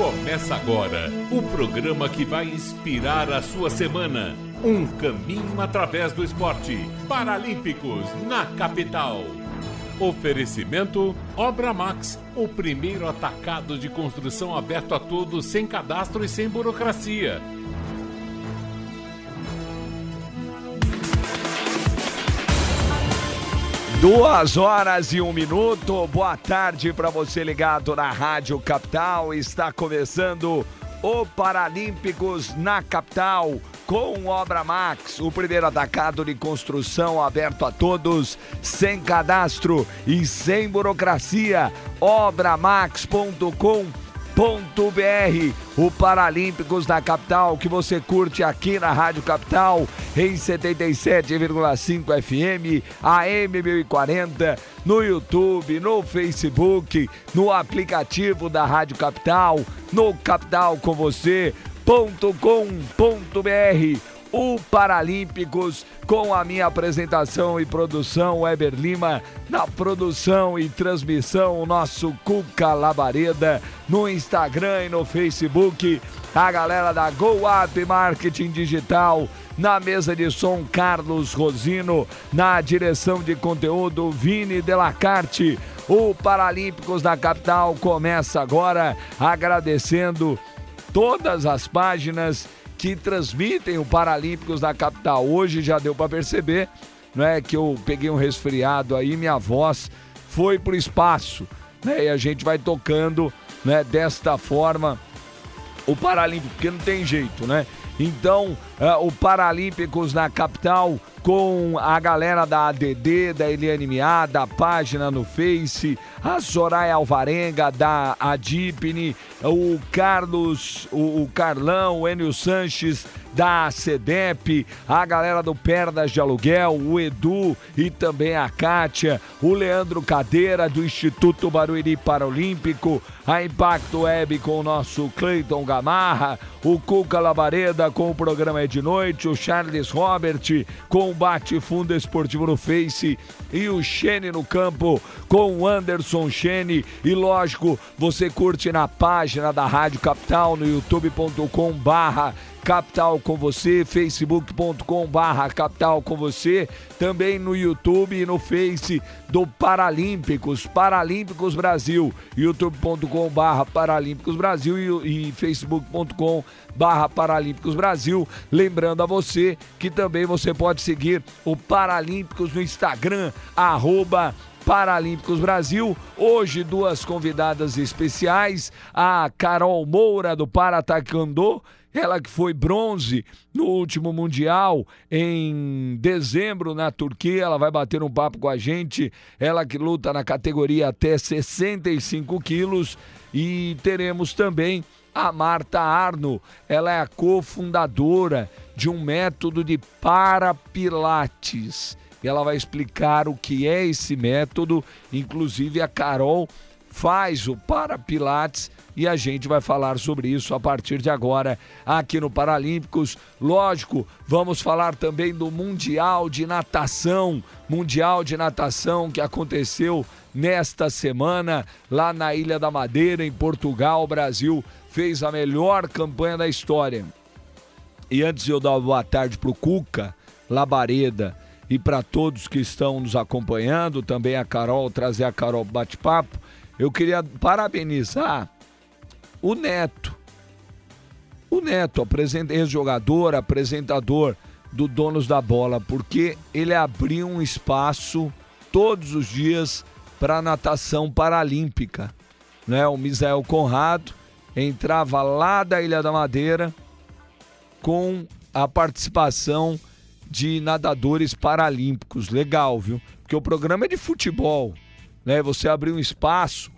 Começa agora o programa que vai inspirar a sua semana. Um caminho através do esporte. Paralímpicos na capital. Oferecimento Obra Max, o primeiro atacado de construção aberto a todos sem cadastro e sem burocracia. Duas horas e um minuto. Boa tarde para você ligado na Rádio Capital. Está começando o Paralímpicos na Capital com Obra Max, o primeiro atacado de construção aberto a todos, sem cadastro e sem burocracia. Obramax.com br o Paralímpicos da Capital, que você curte aqui na Rádio Capital, em 77,5 FM, AM 1040, no YouTube, no Facebook, no aplicativo da Rádio Capital, no Capital com você.com.br o Paralímpicos, com a minha apresentação e produção, Weber Lima, na produção e transmissão, o nosso Cuca Labareda, no Instagram e no Facebook, a galera da Go Up Marketing Digital, na mesa de som, Carlos Rosino, na direção de conteúdo, Vini Delacarte. O Paralímpicos da Capital começa agora agradecendo todas as páginas que transmitem o Paralímpicos da capital. Hoje já deu para perceber, não é que eu peguei um resfriado aí, minha voz foi pro espaço, né? E a gente vai tocando, né, desta forma o Paralímpico, porque não tem jeito, né? Então, uh, o Paralímpicos na capital com a galera da ADD, da Eliane Miá, da página no Face, a Soraya Alvarenga, da Adipne, o Carlos, o, o Carlão, o Enio Sanches, da CEDEP, a galera do Perdas de Aluguel, o Edu e também a Kátia, o Leandro Cadeira do Instituto Barueri Paralímpico, a Impacto Web com o nosso Cleiton Gamarra, o Cuca Labareda com o programa É de Noite, o Charles Robert com o Bate Fundo Esportivo no Face e o Xene no campo com o Anderson Xene. E lógico, você curte na página da Rádio Capital no youtube.com barra Capital com você, facebook.com barra Capital com você, também no YouTube e no Face do Paralímpicos, Paralímpicos Brasil, youtube.com barra Paralímpicos Brasil e, e facebook.com barra Paralímpicos Brasil. Lembrando a você que também você pode seguir o Paralímpicos no Instagram, arroba Paralímpicos Brasil. Hoje, duas convidadas especiais: a Carol Moura, do Para Taekwondo ela que foi bronze no último Mundial em dezembro na Turquia, ela vai bater um papo com a gente. Ela que luta na categoria até 65 quilos. E teremos também a Marta Arno. Ela é a cofundadora de um método de parapilates. Ela vai explicar o que é esse método. Inclusive a Carol faz o parapilates e a gente vai falar sobre isso a partir de agora aqui no Paralímpicos. Lógico, vamos falar também do Mundial de Natação, Mundial de Natação que aconteceu nesta semana lá na Ilha da Madeira, em Portugal. O Brasil fez a melhor campanha da história. E antes de eu dar uma boa tarde para o Cuca, Labareda e para todos que estão nos acompanhando, também a Carol, trazer a Carol bate-papo, eu queria parabenizar o Neto. O Neto, ex-jogador, apresentador do Donos da Bola, porque ele abriu um espaço todos os dias para natação paralímpica. Né? O Misael Conrado entrava lá da Ilha da Madeira com a participação de nadadores paralímpicos. Legal, viu? Porque o programa é de futebol. Né? Você abrir um espaço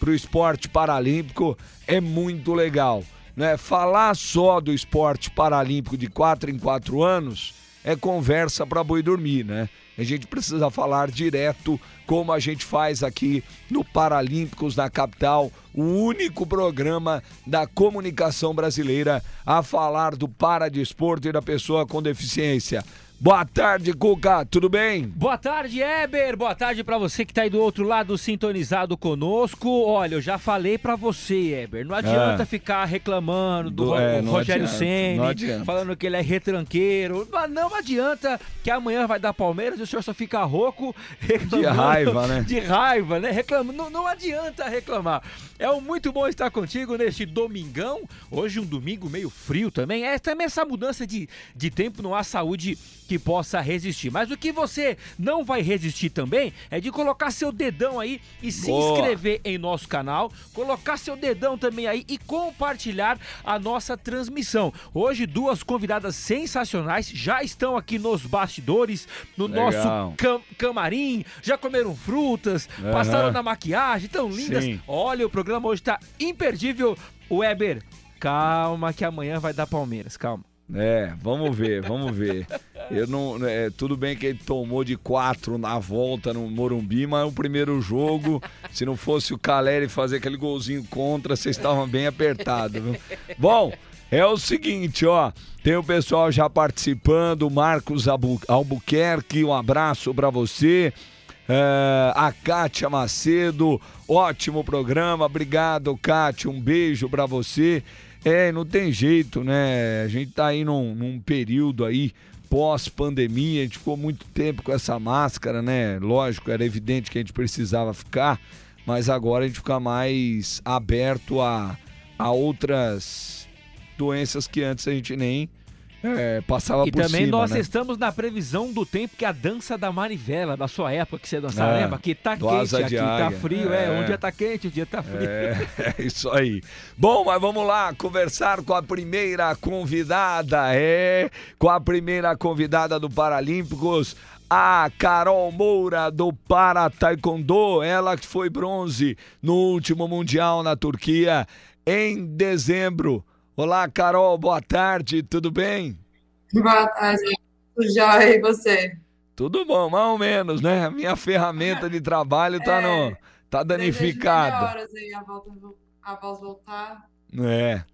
para o esporte paralímpico é muito legal. Né? Falar só do esporte paralímpico de quatro em quatro anos é conversa para boi dormir, né? A gente precisa falar direto como a gente faz aqui no Paralímpicos da Capital, o único programa da comunicação brasileira a falar do paradesporto e da pessoa com deficiência. Boa tarde, Cuca, tudo bem? Boa tarde, Eber. Boa tarde para você que tá aí do outro lado sintonizado conosco. Olha, eu já falei para você, Eber, não adianta ah. ficar reclamando do, do é, Rogério Ceni, falando que ele é retranqueiro. Não adianta que amanhã vai dar Palmeiras e o senhor só fica rouco reclamando. De raiva, né? De raiva, né? Reclamando. Não, não adianta reclamar. É um muito bom estar contigo neste domingão. Hoje um domingo meio frio também. É também essa mudança de, de tempo não há saúde que possa resistir. Mas o que você não vai resistir também é de colocar seu dedão aí e se Boa. inscrever em nosso canal, colocar seu dedão também aí e compartilhar a nossa transmissão. Hoje duas convidadas sensacionais já estão aqui nos bastidores, no Legal. nosso cam camarim, já comeram frutas, uhum. passaram na maquiagem, tão lindas. Sim. Olha, o programa hoje tá imperdível. Weber, calma que amanhã vai dar Palmeiras, calma. É, vamos ver, vamos ver. Eu não, é, tudo bem que ele tomou de quatro na volta no Morumbi, mas o primeiro jogo, se não fosse o Caleri fazer aquele golzinho contra, vocês estavam bem apertados. Bom, é o seguinte, ó, tem o pessoal já participando, Marcos Albuquerque, um abraço para você. É, a Kátia Macedo, ótimo programa, obrigado Kátia, um beijo para você. É, não tem jeito, né? A gente tá aí num, num período aí pós-pandemia, a gente ficou muito tempo com essa máscara, né? Lógico, era evidente que a gente precisava ficar, mas agora a gente fica mais aberto a, a outras doenças que antes a gente nem é, passava e por também cima, nós né? estamos na previsão do tempo que a dança da manivela, da sua época que você dançava, é, lembra? Que tá quente, aqui tá frio, é. é. um dia tá quente, um dia tá frio. É, é, isso aí. Bom, mas vamos lá conversar com a primeira convidada, é, com a primeira convidada do Paralímpicos, a Carol Moura do Para Taekwondo, ela que foi bronze no último Mundial na Turquia em dezembro. Olá, Carol, boa tarde, tudo bem? Boa tarde, tudo jóia, e você? Tudo bom, mais ou menos, né? A minha ferramenta de trabalho tá, é, no, tá danificada. horas aí a, volta, a voz voltar. É.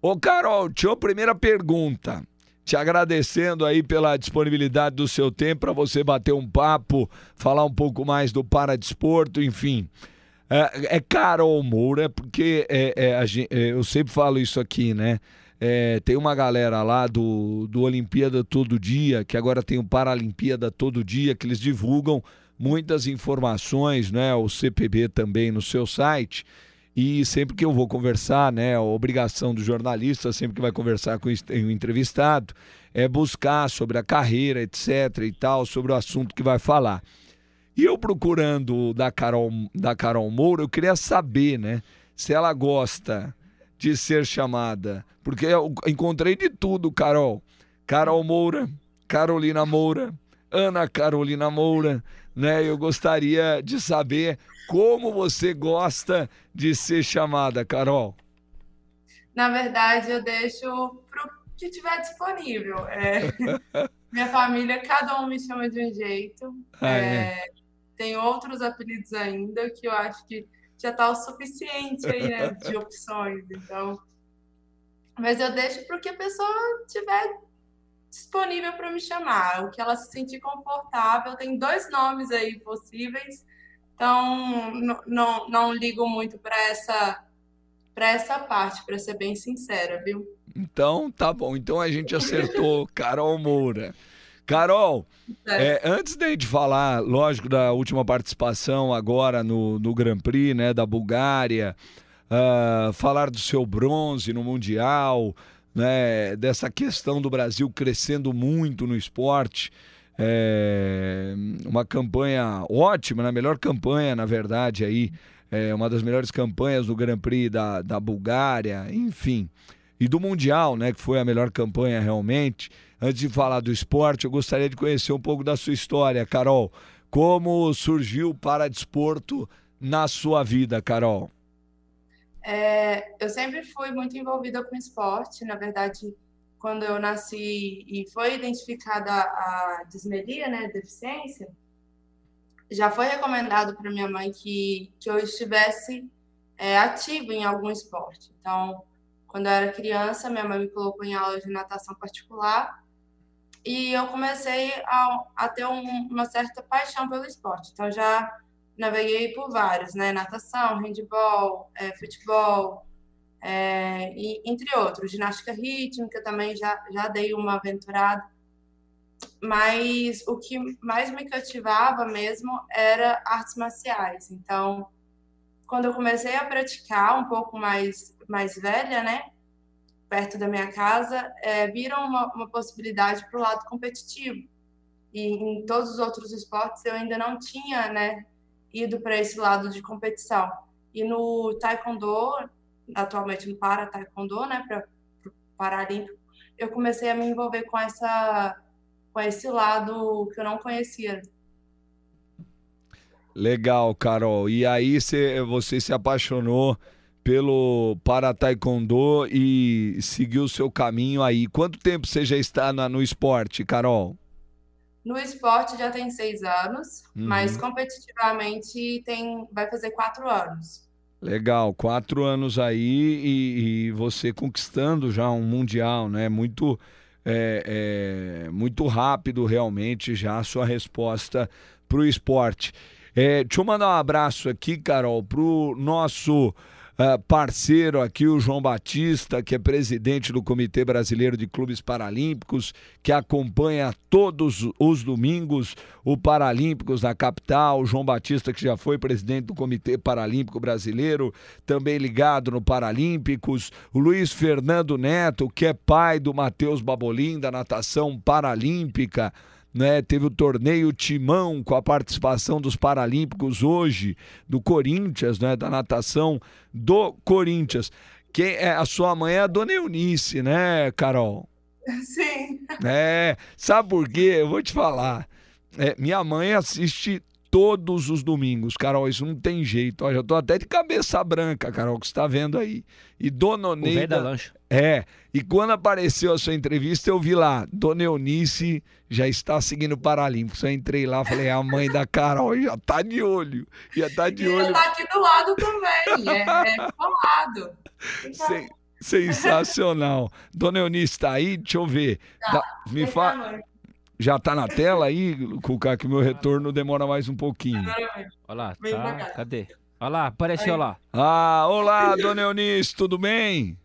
Ô, Carol, tinha primeira pergunta. Te agradecendo aí pela disponibilidade do seu tempo para você bater um papo, falar um pouco mais do paradesporto, enfim. É, é Carol Moura, porque é, é, a, é, eu sempre falo isso aqui, né? É, tem uma galera lá do, do Olimpíada Todo Dia, que agora tem o Paralimpíada Todo Dia, que eles divulgam muitas informações, né? O CPB também no seu site. E sempre que eu vou conversar, né, a obrigação do jornalista, sempre que vai conversar com o entrevistado, é buscar sobre a carreira, etc e tal, sobre o assunto que vai falar. E eu procurando da Carol, da Carol Moura, eu queria saber, né, se ela gosta de ser chamada, porque eu encontrei de tudo, Carol. Carol Moura, Carolina Moura, Ana Carolina Moura, né? Eu gostaria de saber como você gosta de ser chamada, Carol. Na verdade, eu deixo para o que tiver disponível. É... Minha família, cada um me chama de um jeito. Ah, é... É tem outros apelidos ainda que eu acho que já está o suficiente aí, né, de opções. Então, mas eu deixo para que a pessoa tiver disponível para me chamar, o que ela se sentir confortável. Tem dois nomes aí possíveis, então não, não, ligo muito para essa para essa parte, para ser bem sincera, viu? Então tá bom. Então a gente acertou Carol Moura. Carol, é. É, antes de gente falar, lógico, da última participação agora no, no Grand Prix, né, da Bulgária, uh, falar do seu bronze no Mundial, né, dessa questão do Brasil crescendo muito no esporte, é, uma campanha ótima, a né, melhor campanha, na verdade, aí, é uma das melhores campanhas do Grand Prix da, da Bulgária, enfim, e do Mundial, né, que foi a melhor campanha realmente. Antes de falar do esporte, eu gostaria de conhecer um pouco da sua história, Carol. Como surgiu o paradesporto na sua vida, Carol? É, eu sempre fui muito envolvida com esporte. Na verdade, quando eu nasci e foi identificada a dismelia, né, deficiência, já foi recomendado para minha mãe que, que eu estivesse é, ativa em algum esporte. Então, quando eu era criança, minha mãe me colocou em aula de natação particular e eu comecei a, a ter um, uma certa paixão pelo esporte. Então, já naveguei por vários, né? Natação, handball, é, futebol, é, e, entre outros. Ginástica rítmica também já, já dei uma aventurada. Mas o que mais me cativava mesmo era artes marciais. Então, quando eu comecei a praticar um pouco mais, mais velha, né? Perto da minha casa, é, viram uma, uma possibilidade para o lado competitivo. E em todos os outros esportes eu ainda não tinha, né? Ido para esse lado de competição. E no Taekwondo, atualmente no Para Taekwondo, né? Para o Paralímpico, eu comecei a me envolver com essa com esse lado que eu não conhecia. Legal, Carol. E aí cê, você se apaixonou pelo para taekwondo e seguiu o seu caminho aí. Quanto tempo você já está na, no esporte, Carol? No esporte já tem seis anos, uhum. mas competitivamente tem, vai fazer quatro anos. Legal, quatro anos aí e, e você conquistando já um mundial, né? Muito, é, é, muito rápido realmente já a sua resposta para o esporte. É, deixa eu mandar um abraço aqui, Carol, pro nosso uh, parceiro aqui, o João Batista, que é presidente do Comitê Brasileiro de Clubes Paralímpicos, que acompanha todos os domingos o Paralímpicos na capital. O João Batista, que já foi presidente do Comitê Paralímpico Brasileiro, também ligado no Paralímpicos. O Luiz Fernando Neto, que é pai do Matheus Babolim, da natação paralímpica né? Teve o torneio Timão com a participação dos Paralímpicos hoje, do Corinthians, né? Da natação do Corinthians. Quem é a sua mãe é a Dona Eunice, né, Carol? Sim. É, sabe por quê? Eu vou te falar. É, minha mãe assiste todos os domingos, Carol. Isso não tem jeito. Ó, já tô até de cabeça branca, Carol, que você tá vendo aí. E Dona Oneida. O da lancha. É. E quando apareceu a sua entrevista, eu vi lá, Dona Eunice já está seguindo o Paralímpicos. Eu entrei lá, falei, a mãe da Carol já tá de olho. Já tá de e olho. Já tá aqui do lado também. É, é colado. Sem, sensacional. Dona Eunice tá aí? Deixa eu ver. Tá. Dá, me fala. Já tá na tela aí, Cuca, que meu retorno demora mais um pouquinho. Olha lá, tá, cadê? Olha lá, apareceu lá. Ah, olá, dona Eunice, tudo bem?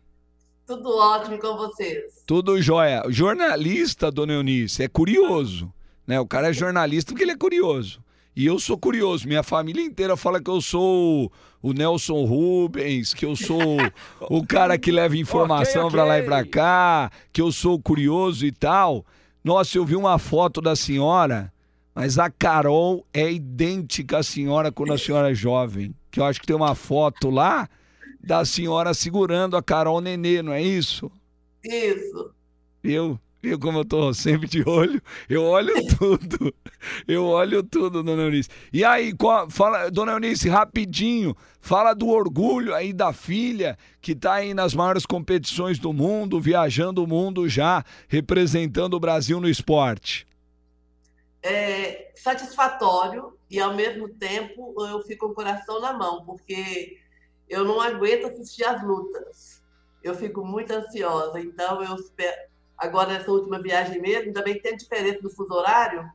Tudo ótimo com vocês. Tudo jóia. Jornalista, dona Eunice, é curioso. Né? O cara é jornalista porque ele é curioso. E eu sou curioso. Minha família inteira fala que eu sou o Nelson Rubens, que eu sou o cara que leva informação okay, okay. pra lá e pra cá, que eu sou curioso e tal. Nossa, eu vi uma foto da senhora, mas a Carol é idêntica à senhora quando a senhora é jovem. Que eu acho que tem uma foto lá da senhora segurando a Carol Nenê, não é isso? Isso. Viu? Viu como eu tô sempre de olho? Eu olho tudo. Eu olho tudo, dona Eunice. E aí, fala, dona Eunice, rapidinho, fala do orgulho aí da filha que tá aí nas maiores competições do mundo, viajando o mundo já, representando o Brasil no esporte. É satisfatório e ao mesmo tempo eu fico com o coração na mão, porque eu não aguento assistir as lutas. Eu fico muito ansiosa. Então, eu espero. Agora, nessa última viagem mesmo, também tem diferença do fuso horário.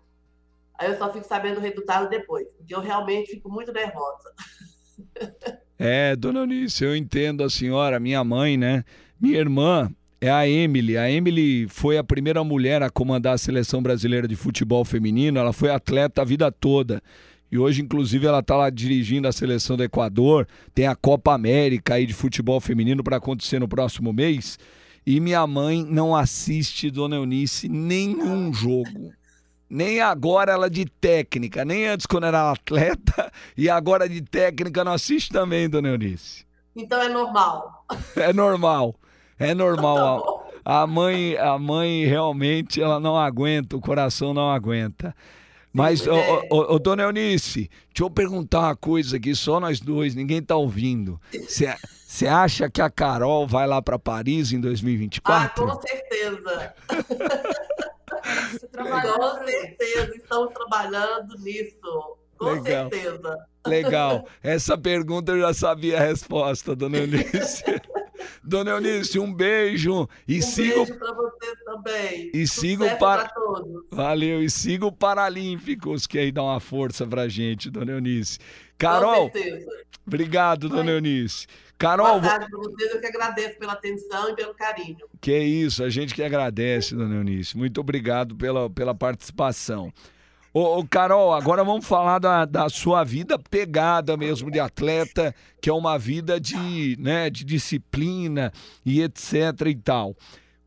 Aí eu só fico sabendo o resultado depois, porque eu realmente fico muito nervosa. É, dona Eunice, eu entendo a senhora, minha mãe, né? Minha irmã é a Emily. A Emily foi a primeira mulher a comandar a seleção brasileira de futebol feminino. Ela foi atleta a vida toda. E hoje, inclusive, ela está lá dirigindo a seleção do Equador. Tem a Copa América aí de futebol feminino para acontecer no próximo mês. E minha mãe não assiste, Dona Eunice, nenhum jogo. Nem agora ela de técnica, nem antes quando era atleta, e agora de técnica não assiste também, Dona Eunice. Então é normal. É normal. É normal. Tá a mãe, a mãe realmente ela não aguenta, o coração não aguenta. Mas, ô, é. ô, ô, dona Eunice, deixa eu perguntar uma coisa aqui, só nós dois, ninguém tá ouvindo. Você acha que a Carol vai lá para Paris em 2024? Ah, com certeza. com certeza, estamos trabalhando nisso. Com Legal. certeza. Legal. Essa pergunta eu já sabia a resposta, dona Eunice. Dona Eunice, um beijo. E um siga, beijo para vocês também. E siga o para... Valeu, e siga o Paralímpicos, que aí dá uma força pra gente, dona Eunice. Carol, obrigado, dona Eunice. Carol, Boa tarde para vocês, eu que agradeço pela atenção e pelo carinho. Que é isso, a gente que agradece, dona Eunice. Muito obrigado pela, pela participação. Ô, ô, Carol, agora vamos falar da, da sua vida pegada mesmo de atleta, que é uma vida de, né, de disciplina e etc e tal.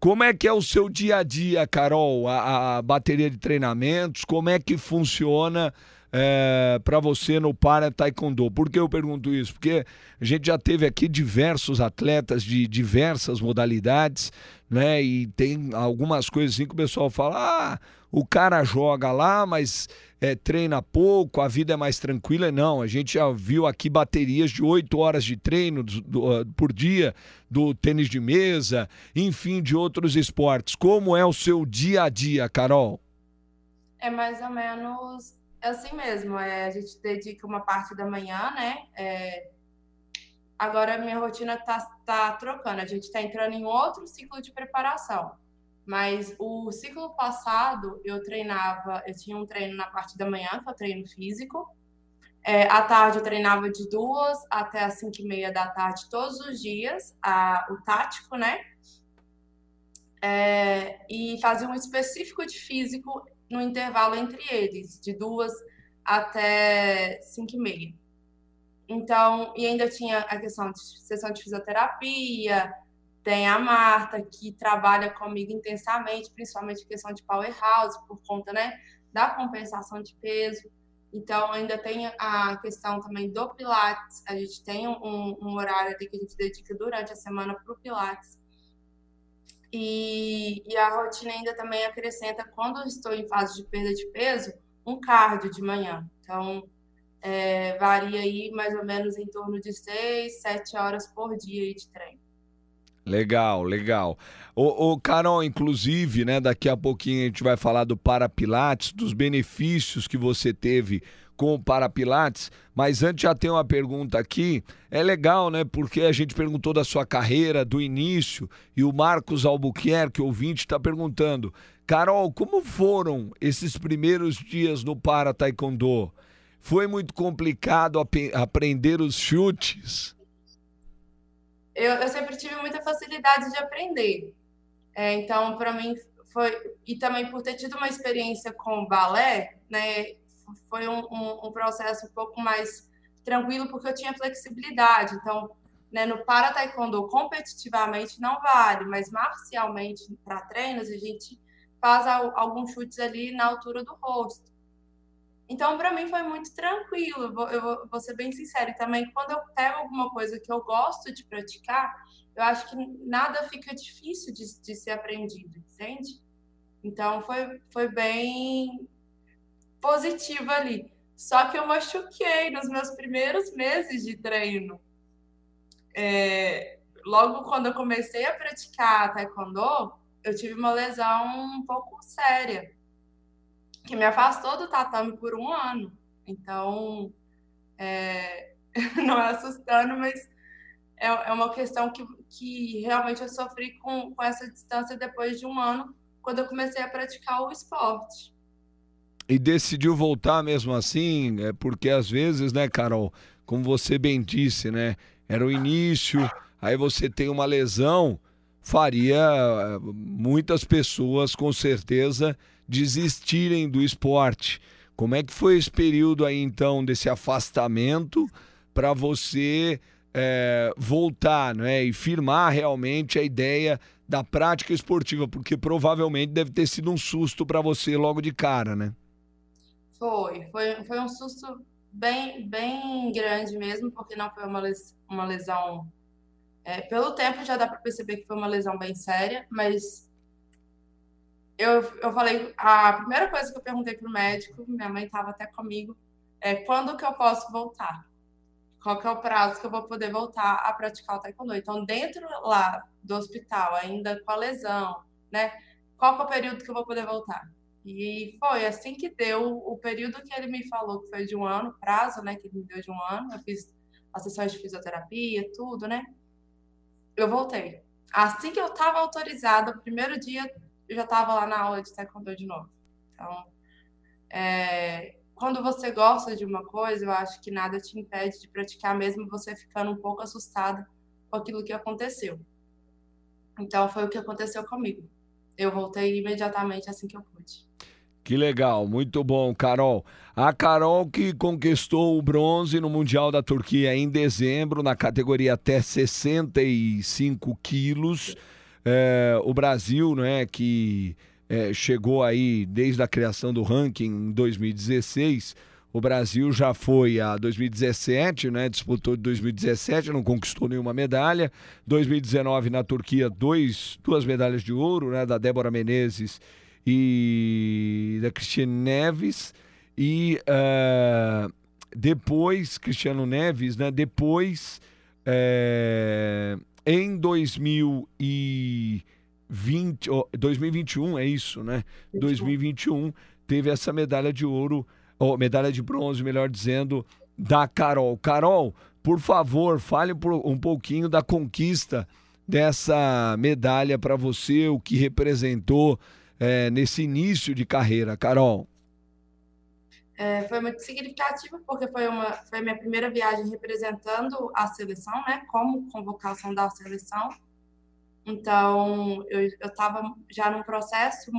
Como é que é o seu dia a dia, Carol? A, a bateria de treinamentos, como é que funciona é, para você no para taekwondo. Por que eu pergunto isso? Porque a gente já teve aqui diversos atletas de diversas modalidades, né? E tem algumas coisas assim que o pessoal fala: ah, o cara joga lá, mas é, treina pouco, a vida é mais tranquila. Não, a gente já viu aqui baterias de oito horas de treino do, do, ah, por dia do tênis de mesa, enfim, de outros esportes. Como é o seu dia a dia, Carol? É mais ou menos assim mesmo, é, a gente dedica uma parte da manhã, né? É, agora a minha rotina tá, tá trocando, a gente está entrando em outro ciclo de preparação. Mas o ciclo passado eu treinava, eu tinha um treino na parte da manhã, que é o treino físico. É, à tarde eu treinava de duas até as cinco e meia da tarde todos os dias, a, o tático, né? É, e fazia um específico de físico no intervalo entre eles, de duas até cinco e meia. Então, e ainda tinha a questão de sessão de fisioterapia, tem a Marta, que trabalha comigo intensamente, principalmente a questão de powerhouse, por conta né, da compensação de peso. Então, ainda tem a questão também do Pilates. A gente tem um, um horário ali que a gente dedica durante a semana para o Pilates. E, e a rotina ainda também acrescenta, quando estou em fase de perda de peso, um cardio de manhã. Então, é, varia aí mais ou menos em torno de 6, 7 horas por dia de treino. Legal, legal. O, o Carol, inclusive, né, daqui a pouquinho a gente vai falar do Parapilates, dos benefícios que você teve com o Parapilates, mas antes já tem uma pergunta aqui. É legal, né? Porque a gente perguntou da sua carreira, do início, e o Marcos Albuquerque, ouvinte, está perguntando: Carol, como foram esses primeiros dias no Para Taekwondo? Foi muito complicado ap aprender os chutes? Eu, eu, sempre tive muita facilidade de aprender. É, então, para mim, foi. E também por ter tido uma experiência com balé, né? Foi um, um, um, processo um pouco mais tranquilo, porque eu tinha flexibilidade. Então, né, no para taekwondo, competitivamente não vale, mas marcialmente, para treinos, a gente faz alguns chutes ali na altura do rosto. Então, para mim foi muito tranquilo, eu vou, eu vou, ser bem sincera. Também, quando eu pego alguma coisa que eu gosto de praticar, eu acho que nada fica difícil de, de ser aprendido, entende? Então, foi, foi bem, positiva ali. Só que eu machuquei nos meus primeiros meses de treino. É, logo quando eu comecei a praticar taekwondo, eu tive uma lesão um pouco séria, que me afastou do tatame por um ano. Então, é, não é assustando, mas é, é uma questão que, que realmente eu sofri com, com essa distância depois de um ano, quando eu comecei a praticar o esporte e decidiu voltar mesmo assim, é porque às vezes, né, Carol, como você bem disse, né, era o início, aí você tem uma lesão, faria eh, muitas pessoas com certeza desistirem do esporte. Como é que foi esse período aí então desse afastamento para você é, voltar, né, e firmar realmente a ideia da prática esportiva, porque provavelmente deve ter sido um susto para você logo de cara, né? Foi, foi, foi um susto bem, bem grande mesmo, porque não foi uma, les, uma lesão. É, pelo tempo já dá para perceber que foi uma lesão bem séria, mas eu, eu falei, a primeira coisa que eu perguntei para o médico, minha mãe estava até comigo, é quando que eu posso voltar? Qual que é o prazo que eu vou poder voltar a praticar o taekwondo? Então, dentro lá do hospital, ainda com a lesão, né? Qual que é o período que eu vou poder voltar? E foi assim que deu o período que ele me falou, que foi de um ano, prazo, né? Que ele me deu de um ano. Eu fiz as sessões de fisioterapia, tudo, né? Eu voltei. Assim que eu estava autorizada, o primeiro dia eu já estava lá na aula de taekwondo de novo. Então, é, quando você gosta de uma coisa, eu acho que nada te impede de praticar, mesmo você ficando um pouco assustada com aquilo que aconteceu. Então, foi o que aconteceu comigo. Eu voltei imediatamente assim que eu pude. Que legal, muito bom, Carol. A Carol que conquistou o bronze no Mundial da Turquia em dezembro, na categoria até 65 quilos. É, o Brasil, né, que é, chegou aí desde a criação do ranking em 2016. O Brasil já foi a 2017, né? Disputou de 2017, não conquistou nenhuma medalha. 2019 na Turquia, dois, duas medalhas de ouro, né? Da Débora Menezes e da Cristiane Neves e uh, depois Cristiano Neves, né? Depois é, em 2020, oh, 2021 é isso, né? 2021 teve essa medalha de ouro, ou medalha de bronze, melhor dizendo, da Carol. Carol, por favor, fale um pouquinho da conquista dessa medalha para você, o que representou é, nesse início de carreira, Carol? É, foi muito significativo porque foi uma foi minha primeira viagem representando a seleção, né? Como convocação da seleção. Então eu estava já num processo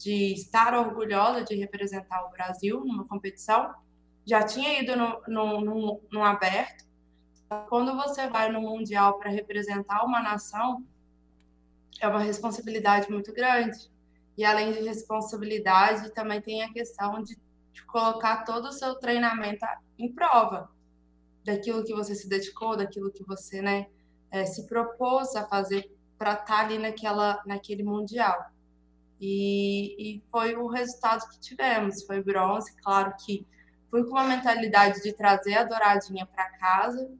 de estar orgulhosa de representar o Brasil numa competição. Já tinha ido no, no, no, no aberto. Quando você vai no mundial para representar uma nação, é uma responsabilidade muito grande. E além de responsabilidade, também tem a questão de, de colocar todo o seu treinamento em prova daquilo que você se dedicou, daquilo que você né, é, se propôs a fazer para estar tá ali naquela, naquele mundial. E, e, foi o resultado que tivemos, foi bronze. Claro que fui com uma mentalidade de trazer a douradinha para casa,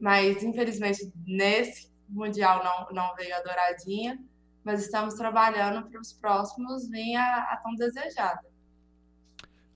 mas infelizmente nesse mundial não, não veio a douradinha mas estamos trabalhando para os próximos vir a, a tão desejada.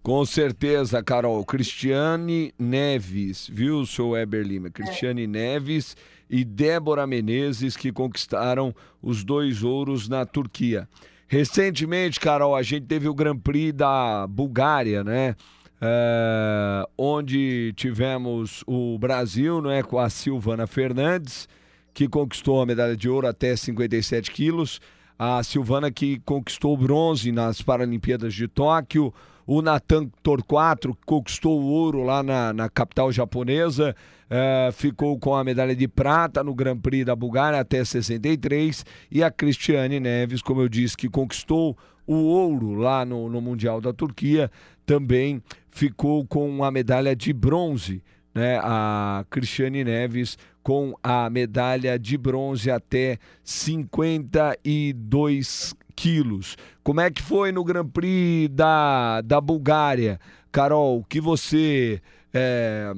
Com certeza, Carol. Cristiane Neves, viu, seu Weber Lima? Cristiane é. Neves e Débora Menezes que conquistaram os dois ouros na Turquia. Recentemente, Carol, a gente teve o Grand Prix da Bulgária, né? É, onde tivemos o Brasil, né, com a Silvana Fernandes que conquistou a medalha de ouro até 57 quilos. A Silvana que conquistou o bronze nas Paralimpíadas de Tóquio. O Natan Torquato conquistou o ouro lá na, na capital japonesa, é, ficou com a medalha de prata no Grand Prix da Bulgária até 63. E a Cristiane Neves, como eu disse, que conquistou o ouro lá no, no Mundial da Turquia, também ficou com a medalha de bronze. Né? A Cristiane Neves com a medalha de bronze até 52 quilos. Como é que foi no Grand Prix da, da Bulgária? Carol, o que você é,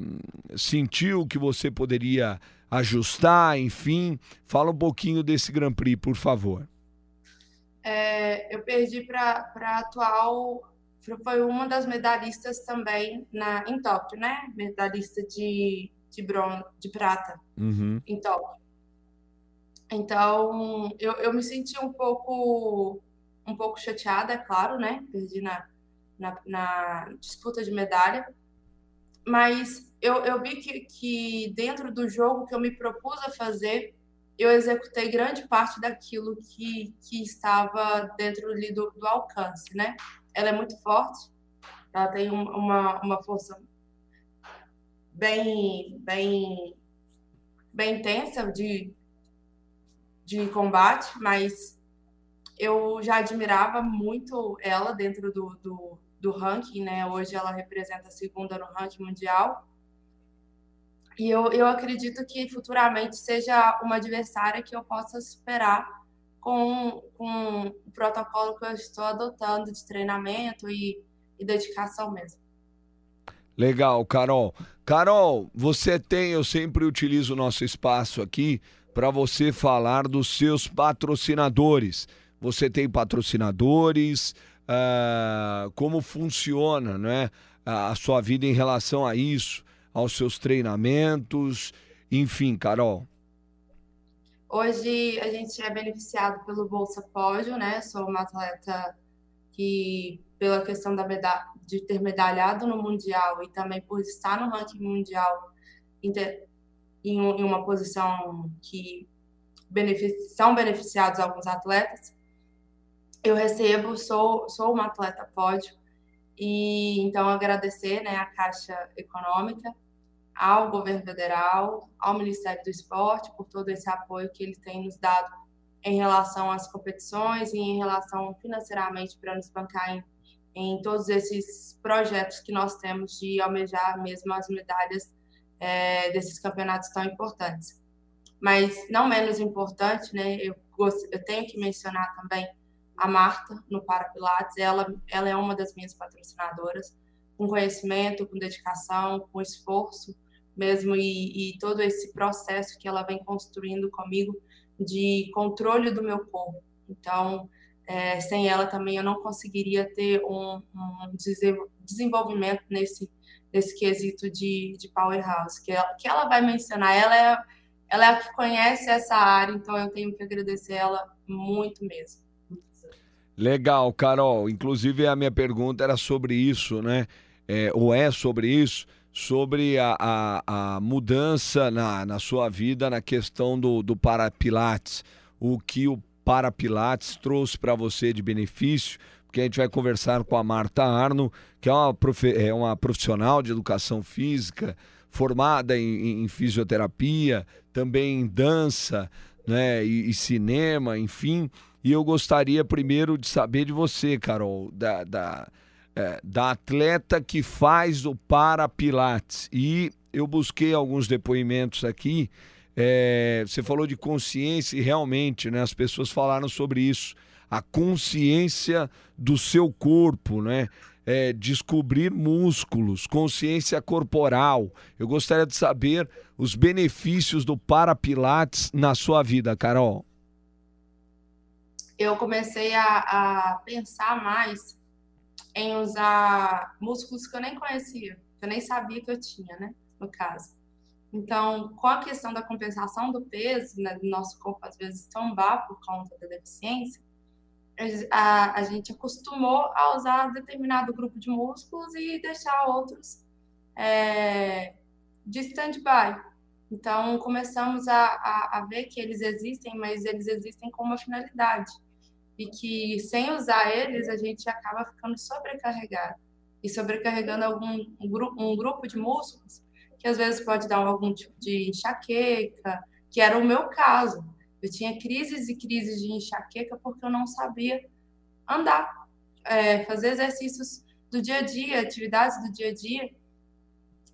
sentiu que você poderia ajustar, enfim? Fala um pouquinho desse Grand Prix, por favor. É, eu perdi para a atual, foi uma das medalhistas também na, em Tóquio, né? Medalhista de de bronze, de prata uhum. em Tóquio. Então, eu, eu me senti um pouco um pouco chateada, é claro, né? Perdi na, na, na, disputa de medalha. Mas eu, eu vi que, que dentro do jogo que eu me propus a fazer, eu executei grande parte daquilo que, que estava dentro ali do, do alcance, né? Ela é muito forte, ela tem uma, uma força bem, bem, bem intensa de, de combate, mas eu já admirava muito ela dentro do, do, do ranking, né? Hoje ela representa a segunda no ranking mundial. E eu, eu acredito que futuramente seja uma adversária que eu possa superar com, com o protocolo que eu estou adotando de treinamento e, e dedicação mesmo. Legal, Carol. Carol, você tem, eu sempre utilizo o nosso espaço aqui para você falar dos seus patrocinadores. Você tem patrocinadores? Uh, como funciona né, a sua vida em relação a isso, aos seus treinamentos? Enfim, Carol. Hoje a gente é beneficiado pelo Bolsa Pódio, né? Sou uma atleta que, pela questão da de ter medalhado no Mundial e também por estar no ranking mundial em, uma posição que benefici são beneficiados alguns atletas, eu recebo, sou, sou uma atleta pódio, e então agradecer né, à Caixa Econômica, ao governo federal, ao Ministério do Esporte por todo esse apoio que ele tem nos dado em relação às competições e em relação financeiramente para nos bancar em, em todos esses projetos que nós temos de almejar mesmo as medalhas é, desses campeonatos tão importantes. Mas não menos importante, né, eu, eu tenho que mencionar também a Marta no Parapilates. Ela, ela é uma das minhas patrocinadoras, com conhecimento, com dedicação, com esforço mesmo e, e todo esse processo que ela vem construindo comigo de controle do meu corpo. Então, é, sem ela também eu não conseguiria ter um, um desenvolvimento nesse, nesse quesito de, de powerhouse, que ela, que ela vai mencionar. Ela é, ela é a que conhece essa área, então eu tenho que agradecer ela muito mesmo. Legal, Carol. Inclusive, a minha pergunta era sobre isso, né? É, ou é sobre isso, sobre a, a, a mudança na, na sua vida na questão do, do Parapilates. O que o Parapilates trouxe para você de benefício, porque a gente vai conversar com a Marta Arno, que é uma, profe, é uma profissional de educação física, formada em, em fisioterapia, também em dança né, e, e cinema, enfim. E eu gostaria primeiro de saber de você, Carol, da, da, é, da atleta que faz o Parapilates. E eu busquei alguns depoimentos aqui. É, você falou de consciência e realmente, né, as pessoas falaram sobre isso. A consciência do seu corpo, né? É, descobrir músculos, consciência corporal. Eu gostaria de saber os benefícios do Parapilates na sua vida, Carol eu comecei a, a pensar mais em usar músculos que eu nem conhecia, que eu nem sabia que eu tinha, né? No caso. Então, com a questão da compensação do peso, né, do nosso corpo às vezes tombar por conta da deficiência, a, a gente acostumou a usar determinado grupo de músculos e deixar outros é, de stand-by. Então, começamos a, a, a, ver que eles existem, mas eles existem com uma finalidade e que sem usar eles a gente acaba ficando sobrecarregado e sobrecarregando algum um, um grupo de músculos que às vezes pode dar algum tipo de enxaqueca, que era o meu caso. Eu tinha crises e crises de enxaqueca porque eu não sabia andar, é, fazer exercícios do dia a dia, atividades do dia a dia,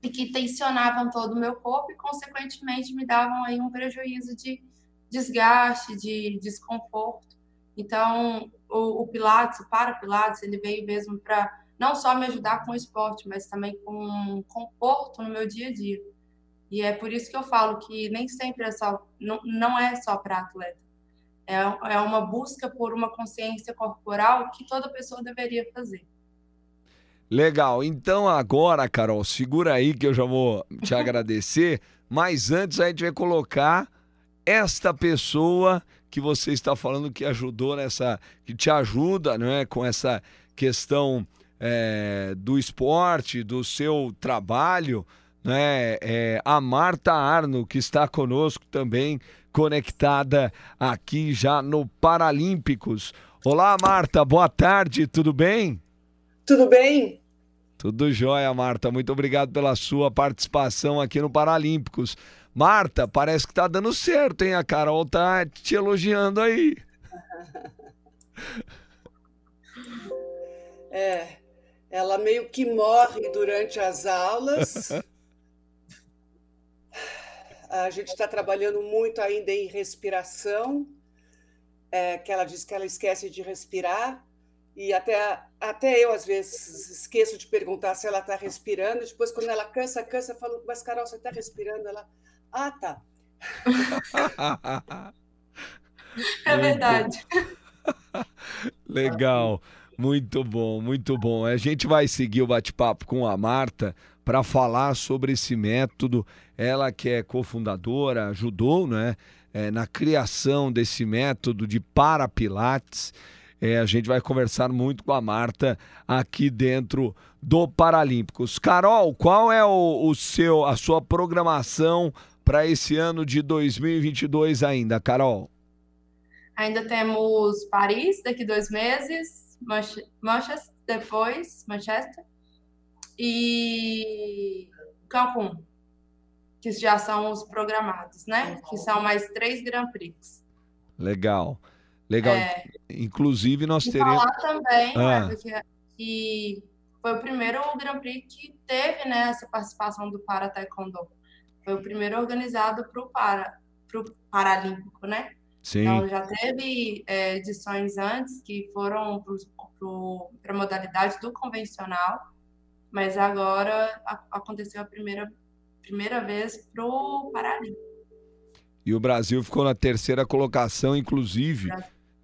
e que tensionavam todo o meu corpo e, consequentemente, me davam aí um prejuízo de desgaste, de desconforto. Então, o, o Pilates, o para Pilates, ele veio mesmo para não só me ajudar com o esporte, mas também com conforto no meu dia a dia. E é por isso que eu falo que nem sempre é só, não, não é só para atleta. É, é uma busca por uma consciência corporal que toda pessoa deveria fazer. Legal. Então agora, Carol, segura aí que eu já vou te agradecer. Mas antes a gente vai colocar esta pessoa que você está falando que ajudou nessa, que te ajuda, não é, com essa questão é, do esporte, do seu trabalho, né? É a Marta Arno que está conosco também conectada aqui já no Paralímpicos. Olá, Marta, boa tarde, tudo bem? Tudo bem? Tudo jóia, Marta. Muito obrigado pela sua participação aqui no Paralímpicos. Marta, parece que tá dando certo, hein? A Carol tá te elogiando aí. É, ela meio que morre durante as aulas. A gente está trabalhando muito ainda em respiração, é, que ela diz que ela esquece de respirar. E até, até eu, às vezes, esqueço de perguntar se ela está respirando. Depois, quando ela cansa, cansa, eu falo, mas Carol, você está respirando? Ela, ah, tá. é verdade. Legal. Muito bom, muito bom. A gente vai seguir o bate-papo com a Marta, para falar sobre esse método. Ela que é cofundadora, ajudou né, é, na criação desse método de parapilates. É, a gente vai conversar muito com a Marta aqui dentro do Paralímpicos. Carol, qual é o, o seu, a sua programação para esse ano de 2022 ainda, Carol? Ainda temos Paris daqui dois meses, Manchester depois, Manchester e Cancún, que já são os programados, né? Que são mais três Grand Prix. Legal, legal. É, Inclusive nós teremos. Falar também, ah. né, porque que foi o primeiro Grand Prix que teve né, essa participação do Para Taekwondo. Foi o primeiro organizado para o para, pro Paralímpico, né? Sim. Então já teve é, edições antes que foram para a modalidade do convencional, mas agora a, aconteceu a primeira, primeira vez para o Paralímpico. E o Brasil ficou na terceira colocação, inclusive.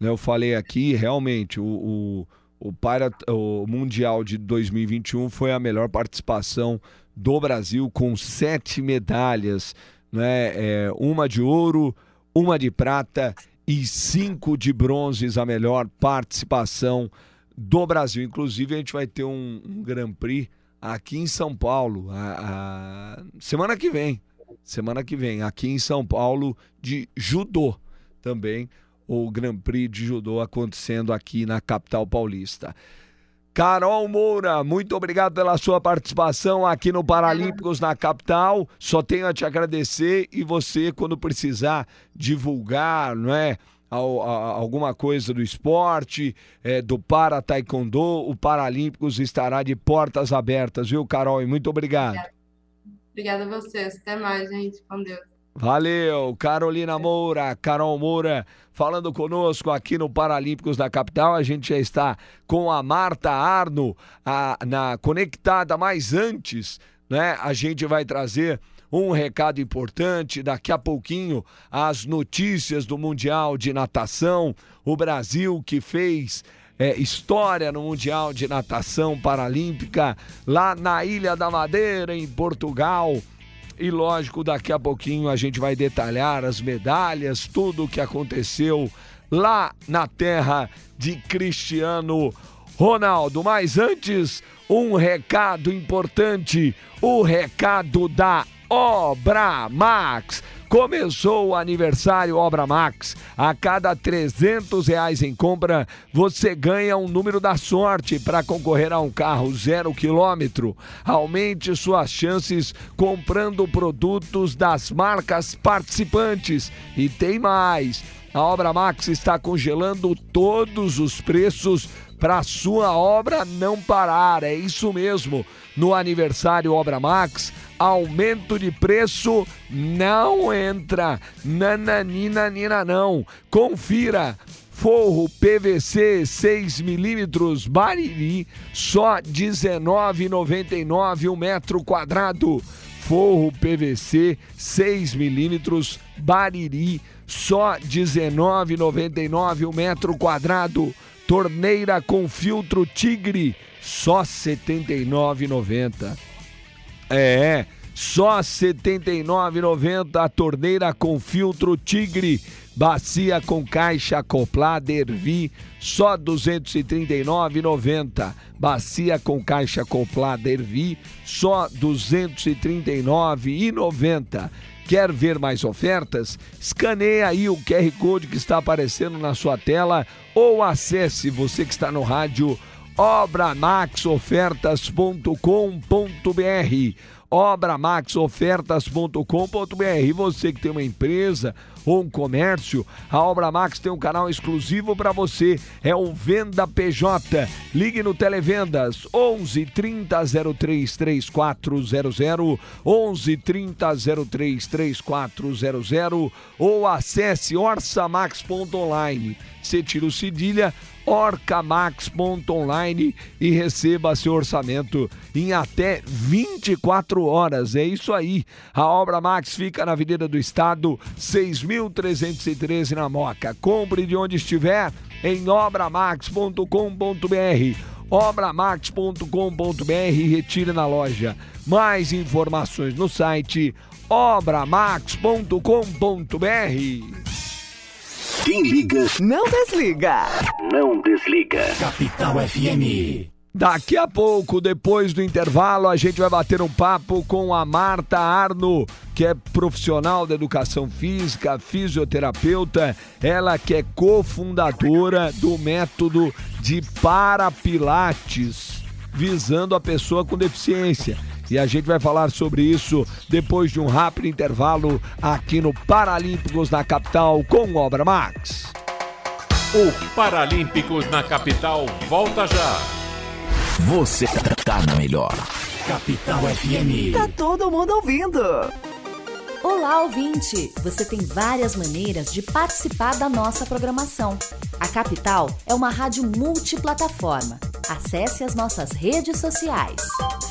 Né, eu falei aqui, realmente, o, o, o, para, o Mundial de 2021 foi a melhor participação do Brasil, com sete medalhas, né, é, uma de ouro, uma de prata e cinco de bronzes, a melhor participação do Brasil. Inclusive, a gente vai ter um, um Grand Prix aqui em São Paulo, a, a, semana que vem. Semana que vem, aqui em São Paulo, de judô também. O Grand Prix de judô acontecendo aqui na capital paulista. Carol Moura, muito obrigado pela sua participação aqui no Paralímpicos na capital. Só tenho a te agradecer e você, quando precisar divulgar, não é? Alguma coisa do esporte, é, do Para Taekwondo, o Paralímpicos estará de portas abertas, viu, Carol? E muito obrigado. Obrigada a vocês. Até mais, gente. Com Deus. Valeu, Carolina Moura, Carol Moura, falando conosco aqui no Paralímpicos da capital. A gente já está com a Marta Arno a, na conectada, mas antes, né? A gente vai trazer um recado importante daqui a pouquinho as notícias do Mundial de Natação. O Brasil que fez é, história no Mundial de Natação Paralímpica lá na Ilha da Madeira, em Portugal. E lógico, daqui a pouquinho a gente vai detalhar as medalhas, tudo o que aconteceu lá na terra de Cristiano Ronaldo. Mas antes, um recado importante: o recado da Obra Max. Começou o aniversário Obra Max. A cada 300 reais em compra, você ganha um número da sorte para concorrer a um carro zero quilômetro. Aumente suas chances comprando produtos das marcas participantes. E tem mais. A Obra Max está congelando todos os preços para sua obra não parar. É isso mesmo. No aniversário Obra Max, aumento de preço não entra. Nananina, nina, não. Confira. Forro PVC 6 milímetros Bariri, só R$19,99 o metro quadrado. Forro PVC 6 milímetros Bariri, só R$19,99 o metro quadrado. Torneira com filtro Tigre, só R$ 79,90. É, só R$ 79,90 a torneira com filtro Tigre. Bacia com caixa acoplada Ervi, só R$ 239,90. Bacia com caixa acoplada Ervi, só R$ 239,90. Quer ver mais ofertas? Escaneie aí o QR Code que está aparecendo na sua tela ou acesse você que está no rádio obramaxofertas.com.br obramaxofertas.com.br. Você que tem uma empresa ou um comércio, a Obra Max tem um canal exclusivo para você. É o Venda PJ. Ligue no Televendas 11 30 03 3400 11 30 03 3400 ou acesse orçamax.online. Você tira o cedilha orcamax.online e receba seu orçamento em até 24 horas. É isso aí. A Obra Max fica na Avenida do Estado, 6.313 na Moca. Compre de onde estiver em obramax.com.br obramax.com.br e retire na loja. Mais informações no site obramax.com.br. Quem liga, Não desliga. não desliga. Capital FM. Daqui a pouco, depois do intervalo, a gente vai bater um papo com a Marta Arno, que é profissional da educação física, fisioterapeuta, ela que é cofundadora do método de Parapilates, visando a pessoa com deficiência. E a gente vai falar sobre isso depois de um rápido intervalo aqui no Paralímpicos na capital com Obra Max. O Paralímpicos na capital volta já. Você tá na melhor. Capital FM. Tá todo mundo ouvindo. Olá, ouvinte! Você tem várias maneiras de participar da nossa programação. A Capital é uma rádio multiplataforma. Acesse as nossas redes sociais.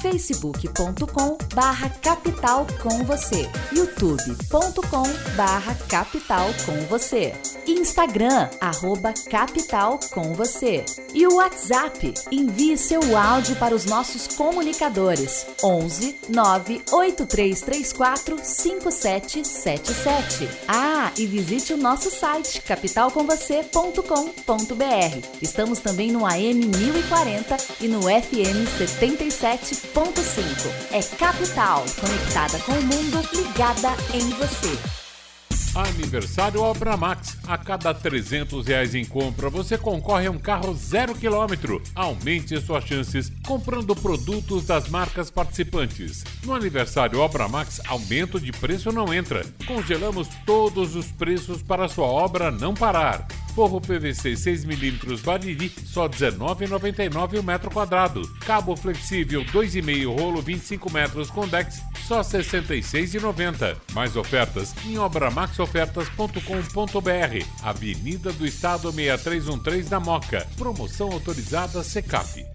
facebook.com barra capital com você youtube.com barra capital com você Instagram, arroba capital com você e o WhatsApp. Envie seu áudio para os nossos comunicadores 11 98334 5777. Ah, e visite o nosso site capitalcomvocê.com.br. Estamos também no AM 1040 e no FM 77.5. É Capital, conectada com o mundo, ligada em você. Aniversário Obra Max. A cada 300 reais em compra, você concorre a um carro zero quilômetro. Aumente suas chances comprando produtos das marcas participantes. No aniversário Obra Max, aumento de preço não entra. Congelamos todos os preços para sua obra não parar. Forro PVC 6mm Bariri, só R$ 19,99 o metro quadrado. Cabo flexível 2,5 rolo 25 metros Condex, só R$ 66,90. Mais ofertas em obramaxofertas.com.br. Avenida do Estado 6313 da Moca. Promoção autorizada Secap.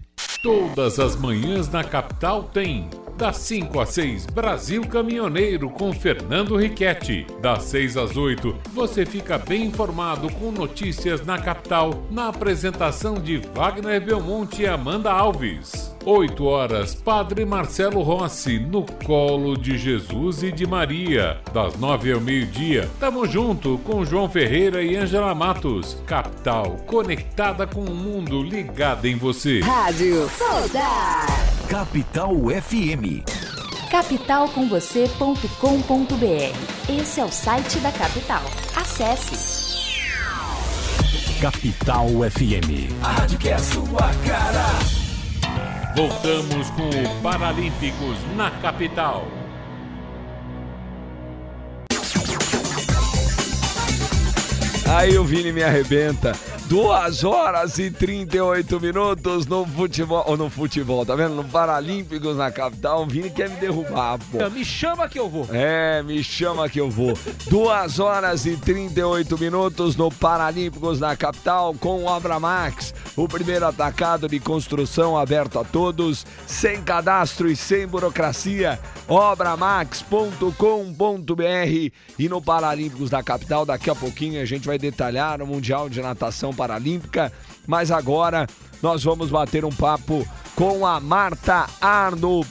Todas as manhãs na capital tem. Das 5 às 6, Brasil Caminhoneiro com Fernando Riquetti. Das 6 às 8, você fica bem informado com notícias na capital, na apresentação de Wagner Belmonte e Amanda Alves. 8 horas, Padre Marcelo Rossi, no colo de Jesus e de Maria. Das 9 ao meio-dia, tamo junto com João Ferreira e Angela Matos. Capital, conectada com o mundo, ligada em você. Rádio Soldar. Capital FM. capitalcomvocê.com.br. Esse é o site da Capital. Acesse. Capital FM. A rádio que é a sua cara. Voltamos com o Paralímpicos na capital. Aí o Vini me arrebenta. 2 horas e 38 minutos no futebol, ou no futebol, tá vendo? No Paralímpicos na capital, o Vini quer me derrubar, pô. Me chama que eu vou. É, me chama que eu vou. 2 horas e 38 minutos no Paralímpicos na capital com o Obra Max, o primeiro atacado de construção aberto a todos, sem cadastro e sem burocracia. Obramax.com.br e no Paralímpicos da capital, daqui a pouquinho a gente vai detalhar o Mundial de Natação Paralímpica, mas agora nós vamos bater um papo com a Marta Arno,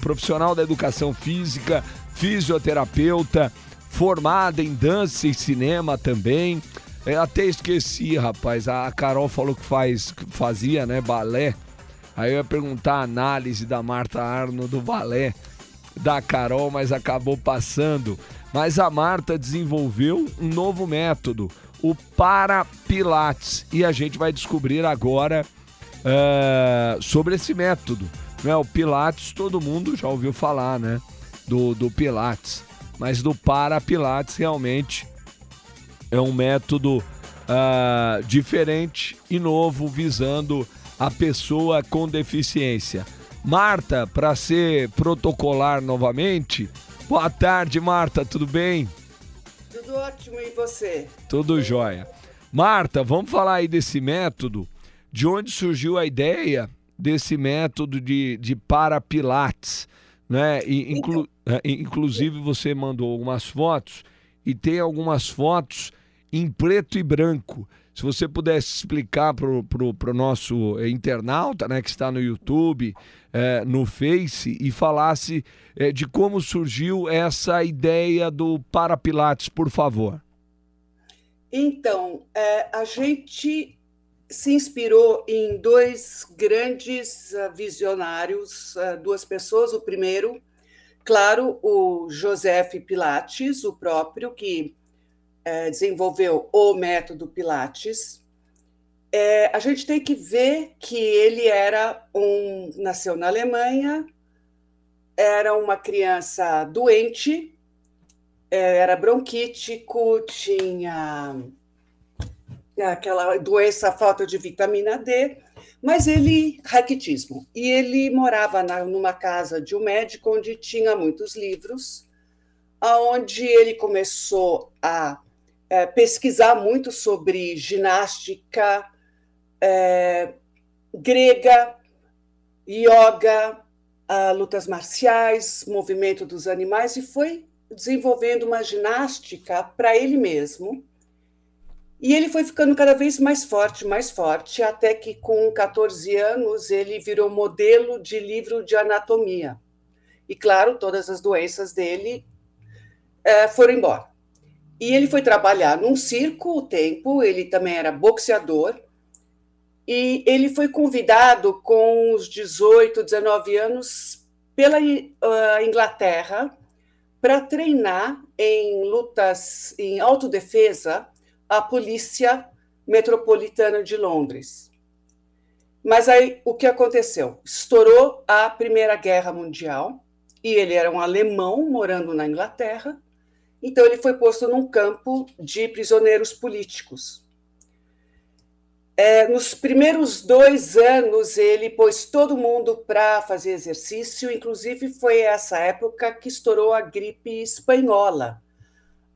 profissional da educação física, fisioterapeuta, formada em dança e cinema também. Eu até esqueci, rapaz. A Carol falou que faz, fazia, né, balé. Aí eu ia perguntar a análise da Marta Arno do balé da Carol, mas acabou passando. Mas a Marta desenvolveu um novo método, o Parapilates. E a gente vai descobrir agora eh, sobre esse método. Né? O Pilates, todo mundo já ouviu falar, né? Do, do Pilates. Mas do Parapilates realmente é um método ah, diferente e novo, visando a pessoa com deficiência. Marta, para ser protocolar novamente, boa tarde, Marta, tudo bem? Tudo ótimo e você? Tudo jóia. Marta, vamos falar aí desse método. De onde surgiu a ideia desse método de, de parapilates? Né? E, inclu- é, inclusive, você mandou algumas fotos e tem algumas fotos em preto e branco. Se você pudesse explicar para o nosso internauta né, que está no YouTube, é, no Face, e falasse é, de como surgiu essa ideia do Parapilates, por favor. Então, é, a gente se inspirou em dois grandes uh, visionários, uh, duas pessoas. O primeiro, claro, o Joseph Pilates, o próprio, que é, desenvolveu o método Pilates. É, a gente tem que ver que ele era um nasceu na Alemanha, era uma criança doente, é, era bronquítico, tinha aquela doença, falta de vitamina D, mas ele raquitismo e ele morava na, numa casa de um médico onde tinha muitos livros, aonde ele começou a é, pesquisar muito sobre ginástica é, grega, yoga, lutas marciais, movimento dos animais, e foi desenvolvendo uma ginástica para ele mesmo. E ele foi ficando cada vez mais forte, mais forte, até que com 14 anos ele virou modelo de livro de anatomia. E claro, todas as doenças dele é, foram embora. E ele foi trabalhar num circo o tempo, ele também era boxeador, e ele foi convidado com os 18, 19 anos pela uh, Inglaterra para treinar em lutas em autodefesa a polícia metropolitana de Londres. Mas aí o que aconteceu? Estourou a Primeira Guerra Mundial e ele era um alemão morando na Inglaterra então, ele foi posto num campo de prisioneiros políticos. É, nos primeiros dois anos, ele pôs todo mundo para fazer exercício, inclusive foi essa época que estourou a gripe espanhola,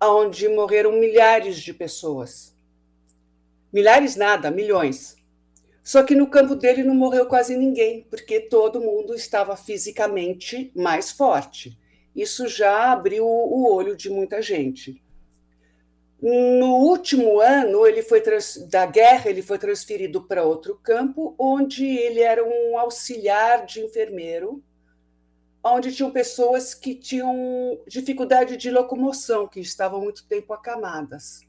onde morreram milhares de pessoas. Milhares nada, milhões. Só que no campo dele não morreu quase ninguém, porque todo mundo estava fisicamente mais forte isso já abriu o olho de muita gente. No último ano ele foi da guerra, ele foi transferido para outro campo, onde ele era um auxiliar de enfermeiro, onde tinham pessoas que tinham dificuldade de locomoção, que estavam muito tempo acamadas.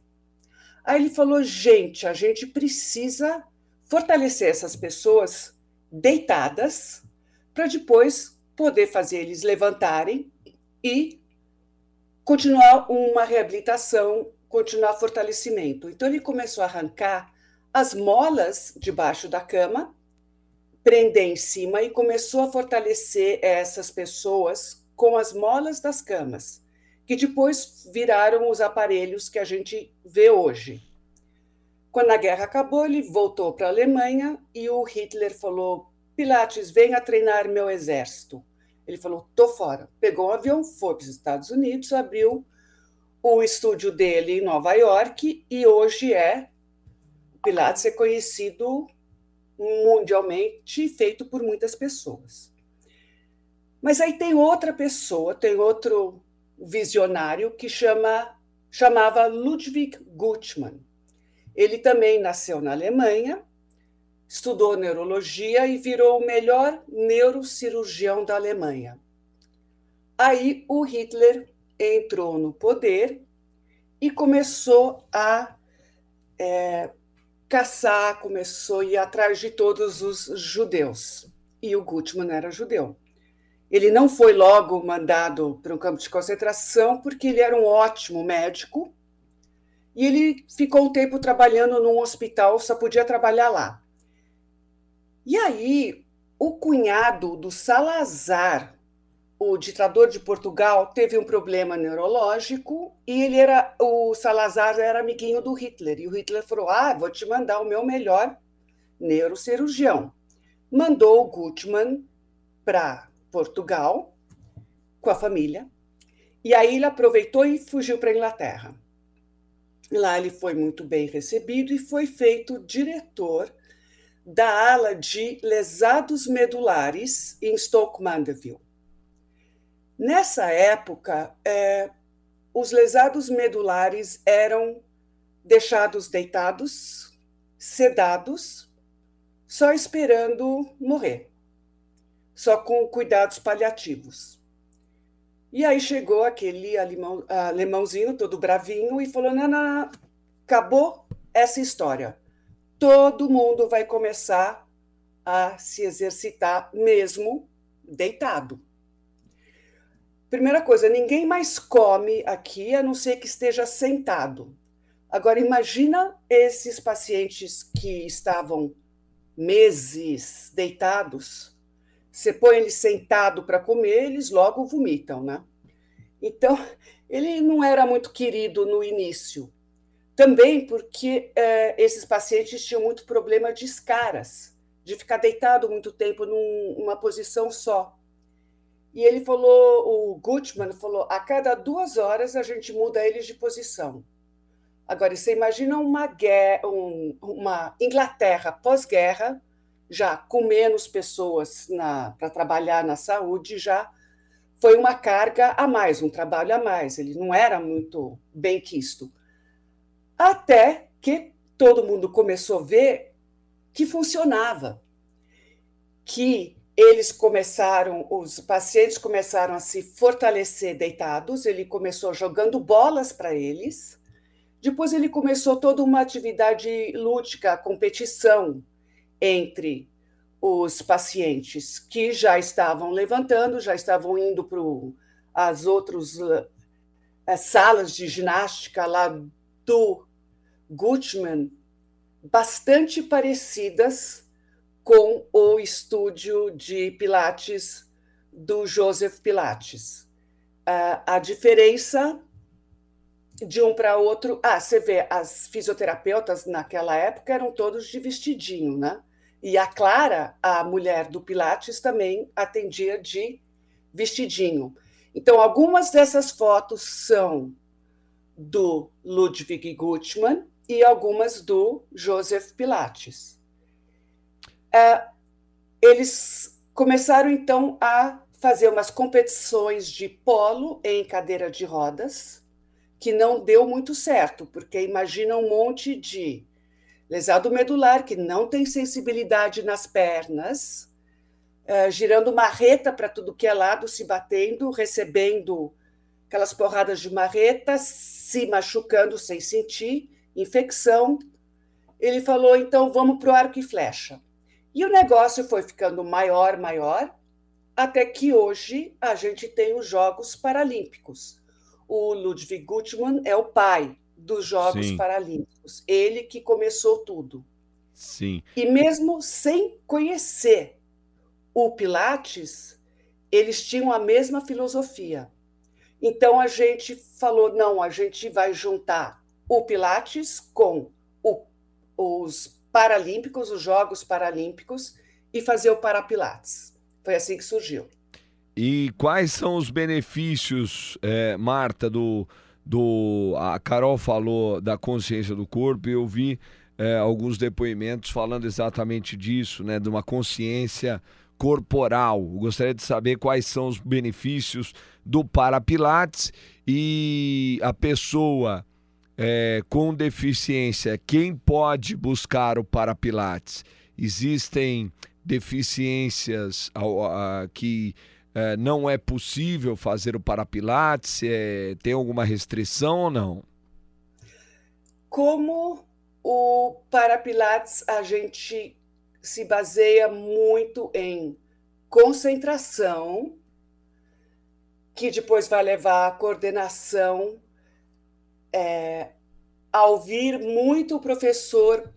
Aí ele falou: gente, a gente precisa fortalecer essas pessoas deitadas para depois poder fazer eles levantarem e continuar uma reabilitação, continuar fortalecimento. Então, ele começou a arrancar as molas debaixo da cama, prender em cima e começou a fortalecer essas pessoas com as molas das camas, que depois viraram os aparelhos que a gente vê hoje. Quando a guerra acabou, ele voltou para a Alemanha e o Hitler falou: Pilates, venha treinar meu exército. Ele falou: tô fora. Pegou um avião, foi para os Estados Unidos, abriu o estúdio dele em Nova York e hoje é Pilates é conhecido mundialmente, feito por muitas pessoas. Mas aí tem outra pessoa, tem outro visionário que chama chamava Ludwig Gutmann. Ele também nasceu na Alemanha estudou neurologia e virou o melhor neurocirurgião da Alemanha. Aí o Hitler entrou no poder e começou a é, caçar, começou a ir atrás de todos os judeus. E o Gutmann era judeu. Ele não foi logo mandado para um campo de concentração, porque ele era um ótimo médico e ele ficou um tempo trabalhando num hospital, só podia trabalhar lá. E aí, o cunhado do Salazar, o ditador de Portugal, teve um problema neurológico e ele era o Salazar era amiguinho do Hitler. E o Hitler falou: "Ah, vou te mandar o meu melhor neurocirurgião". Mandou o Gutmann para Portugal com a família. E aí ele aproveitou e fugiu para a Inglaterra. Lá ele foi muito bem recebido e foi feito diretor da ala de lesados medulares em Stoke Mandeville. Nessa época, é, os lesados medulares eram deixados deitados sedados, só esperando morrer, só com cuidados paliativos. E aí chegou aquele alemão, alemãozinho todo bravinho e falou: não, não, não, acabou essa história. Todo mundo vai começar a se exercitar mesmo deitado. Primeira coisa, ninguém mais come aqui a não ser que esteja sentado. Agora imagina esses pacientes que estavam meses deitados, você põe eles sentado para comer, eles logo vomitam, né? Então, ele não era muito querido no início. Também porque é, esses pacientes tinham muito problema de escaras, de ficar deitado muito tempo num, numa posição só. E ele falou, o Gutmann falou, a cada duas horas a gente muda eles de posição. Agora, você imagina uma, guerra, um, uma Inglaterra pós-guerra, já com menos pessoas para trabalhar na saúde, já foi uma carga a mais, um trabalho a mais. Ele não era muito bem quisto. Até que todo mundo começou a ver que funcionava, que eles começaram, os pacientes começaram a se fortalecer deitados, ele começou jogando bolas para eles, depois ele começou toda uma atividade lúdica, competição entre os pacientes que já estavam levantando, já estavam indo para as outras uh, salas de ginástica lá do Gutmann, bastante parecidas com o estúdio de Pilates do Joseph Pilates. A diferença de um para outro. Ah, você vê, as fisioterapeutas naquela época eram todos de vestidinho, né? E a Clara, a mulher do Pilates, também atendia de vestidinho. Então, algumas dessas fotos são do Ludwig Gutmann e algumas do Joseph Pilates. É, eles começaram, então, a fazer umas competições de polo em cadeira de rodas, que não deu muito certo, porque imagina um monte de lesado medular que não tem sensibilidade nas pernas, uh, girando marreta para tudo que é lado, se batendo, recebendo aquelas porradas de marreta, se machucando sem sentir, infecção. Ele falou: então vamos para o arco e flecha. E o negócio foi ficando maior, maior, até que hoje a gente tem os Jogos Paralímpicos o Ludwig Gutmann é o pai dos Jogos Sim. Paralímpicos, ele que começou tudo. Sim. E mesmo sem conhecer o Pilates, eles tinham a mesma filosofia. Então a gente falou: não, a gente vai juntar o Pilates com o, os Paralímpicos, os Jogos Paralímpicos, e fazer o Parapilates. Foi assim que surgiu. E quais são os benefícios, é, Marta, do, do. A Carol falou da consciência do corpo eu vi é, alguns depoimentos falando exatamente disso, né? De uma consciência corporal. Eu gostaria de saber quais são os benefícios do Parapilates e a pessoa é, com deficiência, quem pode buscar o Parapilates? Existem deficiências que é, não é possível fazer o parapilates? É, tem alguma restrição ou não? Como o parapilates, a gente se baseia muito em concentração, que depois vai levar à coordenação, é, a ouvir muito o professor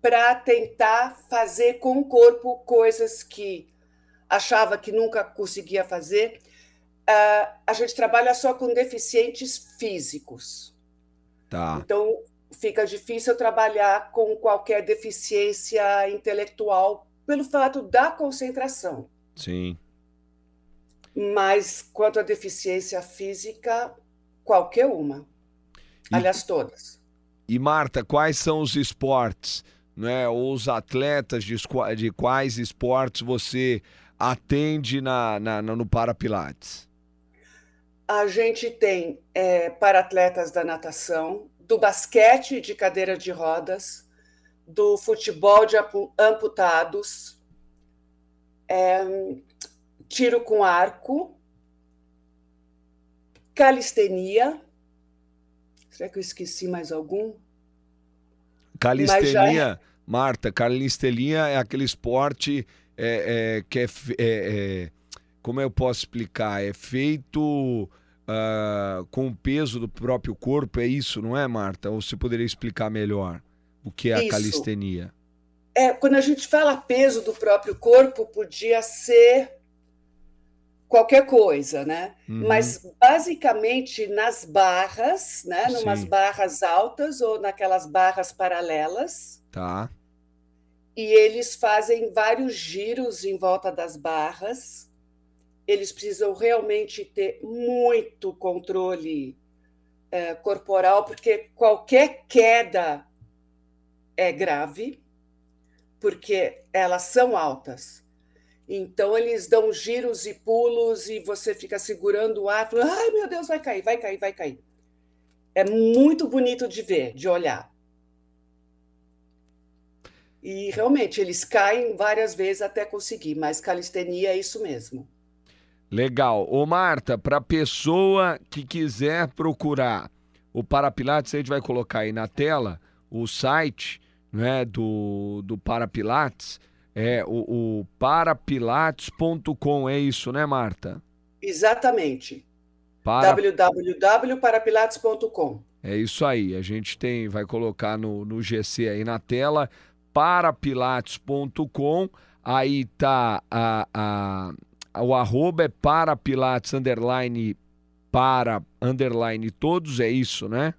para tentar fazer com o corpo coisas que achava que nunca conseguia fazer. Uh, a gente trabalha só com deficientes físicos. Tá. Então, fica difícil trabalhar com qualquer deficiência intelectual pelo fato da concentração. Sim. Mas quanto à deficiência física, qualquer uma. Aliás, todas. E Marta, quais são os esportes, né? Ou os atletas de, de quais esportes você atende na, na, no Parapilates? A gente tem é, para atletas da natação, do basquete de cadeira de rodas, do futebol de amputados, é, tiro com arco, calistenia. Será que eu esqueci mais algum? Calistenia, é... Marta, calistenia é aquele esporte é, é, que é, é, é, Como eu posso explicar? É feito. Uh, com o peso do próprio corpo, é isso, não é, Marta? Ou você poderia explicar melhor o que é a isso. calistenia? É, quando a gente fala peso do próprio corpo, podia ser qualquer coisa, né? Uhum. Mas basicamente nas barras, né? Numas Sim. barras altas ou naquelas barras paralelas. Tá. E eles fazem vários giros em volta das barras. Eles precisam realmente ter muito controle é, corporal, porque qualquer queda é grave, porque elas são altas. Então eles dão giros e pulos e você fica segurando o ar, falando, ai meu Deus, vai cair, vai cair, vai cair. É muito bonito de ver, de olhar. E realmente eles caem várias vezes até conseguir, mas calistenia é isso mesmo. Legal. Ô Marta, para pessoa que quiser procurar o Parapilates, a gente vai colocar aí na tela o site né, do, do Parapilates. É o, o parapilates.com, é isso, né, Marta? Exatamente. Para... www.parapilates.com. É isso aí. A gente tem, vai colocar no, no GC aí na tela, parapilates.com. Aí tá a, a, o arroba é parapilates underline para underline todos, é isso, né?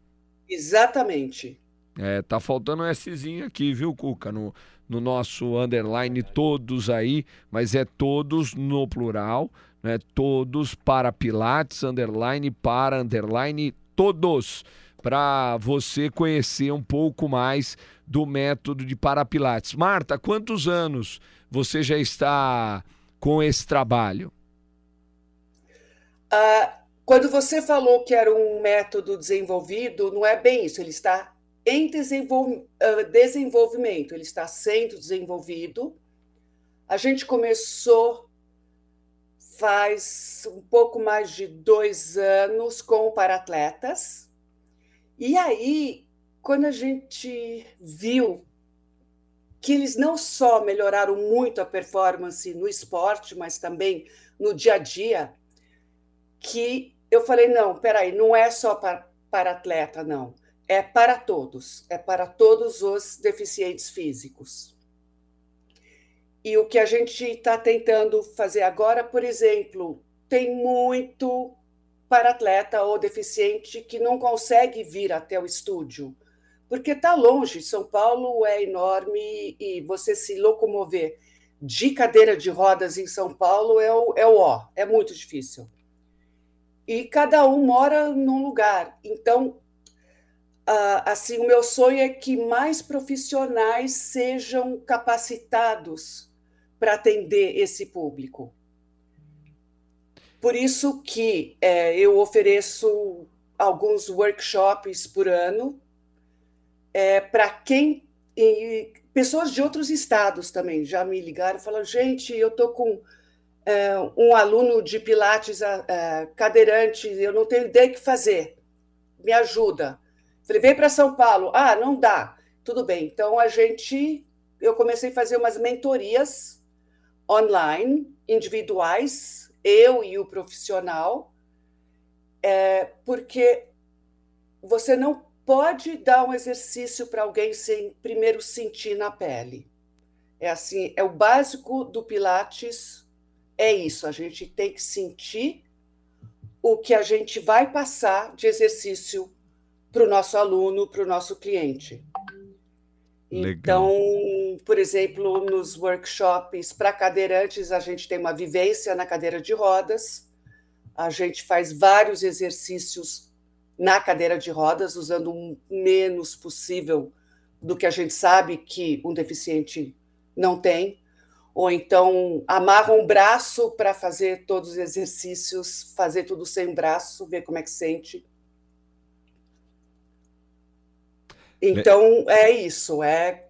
Exatamente. É, tá faltando um Szinho aqui, viu, Cuca? No, no nosso underline todos aí, mas é todos no plural, né? Todos para Pilates, underline para underline todos, para você conhecer um pouco mais do método de para Pilates. Marta, quantos anos você já está com esse trabalho? Ah, quando você falou que era um método desenvolvido, não é bem isso. Ele está em desenvolvimento, ele está sendo desenvolvido. A gente começou faz um pouco mais de dois anos com para-atletas. E aí, quando a gente viu que eles não só melhoraram muito a performance no esporte, mas também no dia a dia, que eu falei, não, peraí, não é só para, para atleta, não é para todos, é para todos os deficientes físicos. E o que a gente está tentando fazer agora, por exemplo, tem muito para atleta ou deficiente que não consegue vir até o estúdio, porque está longe. São Paulo é enorme e você se locomover de cadeira de rodas em São Paulo é o, é o ó, é muito difícil. E cada um mora num lugar. Então, ah, assim, o meu sonho é que mais profissionais sejam capacitados para atender esse público. Por isso que é, eu ofereço alguns workshops por ano é, para quem e pessoas de outros estados também já me ligaram falaram gente eu tô com é, um aluno de pilates é, cadeirante eu não tenho ideia o que fazer me ajuda Falei, vem para São Paulo. Ah, não dá. Tudo bem. Então a gente, eu comecei a fazer umas mentorias online, individuais, eu e o profissional, é, porque você não pode dar um exercício para alguém sem primeiro sentir na pele. É assim, é o básico do Pilates, é isso. A gente tem que sentir o que a gente vai passar de exercício para o nosso aluno, para o nosso cliente. Legal. Então, por exemplo, nos workshops para cadeirantes, a gente tem uma vivência na cadeira de rodas, a gente faz vários exercícios na cadeira de rodas, usando o menos possível do que a gente sabe que um deficiente não tem. Ou então amarra um braço para fazer todos os exercícios, fazer tudo sem braço, ver como é que sente. Então, é isso, é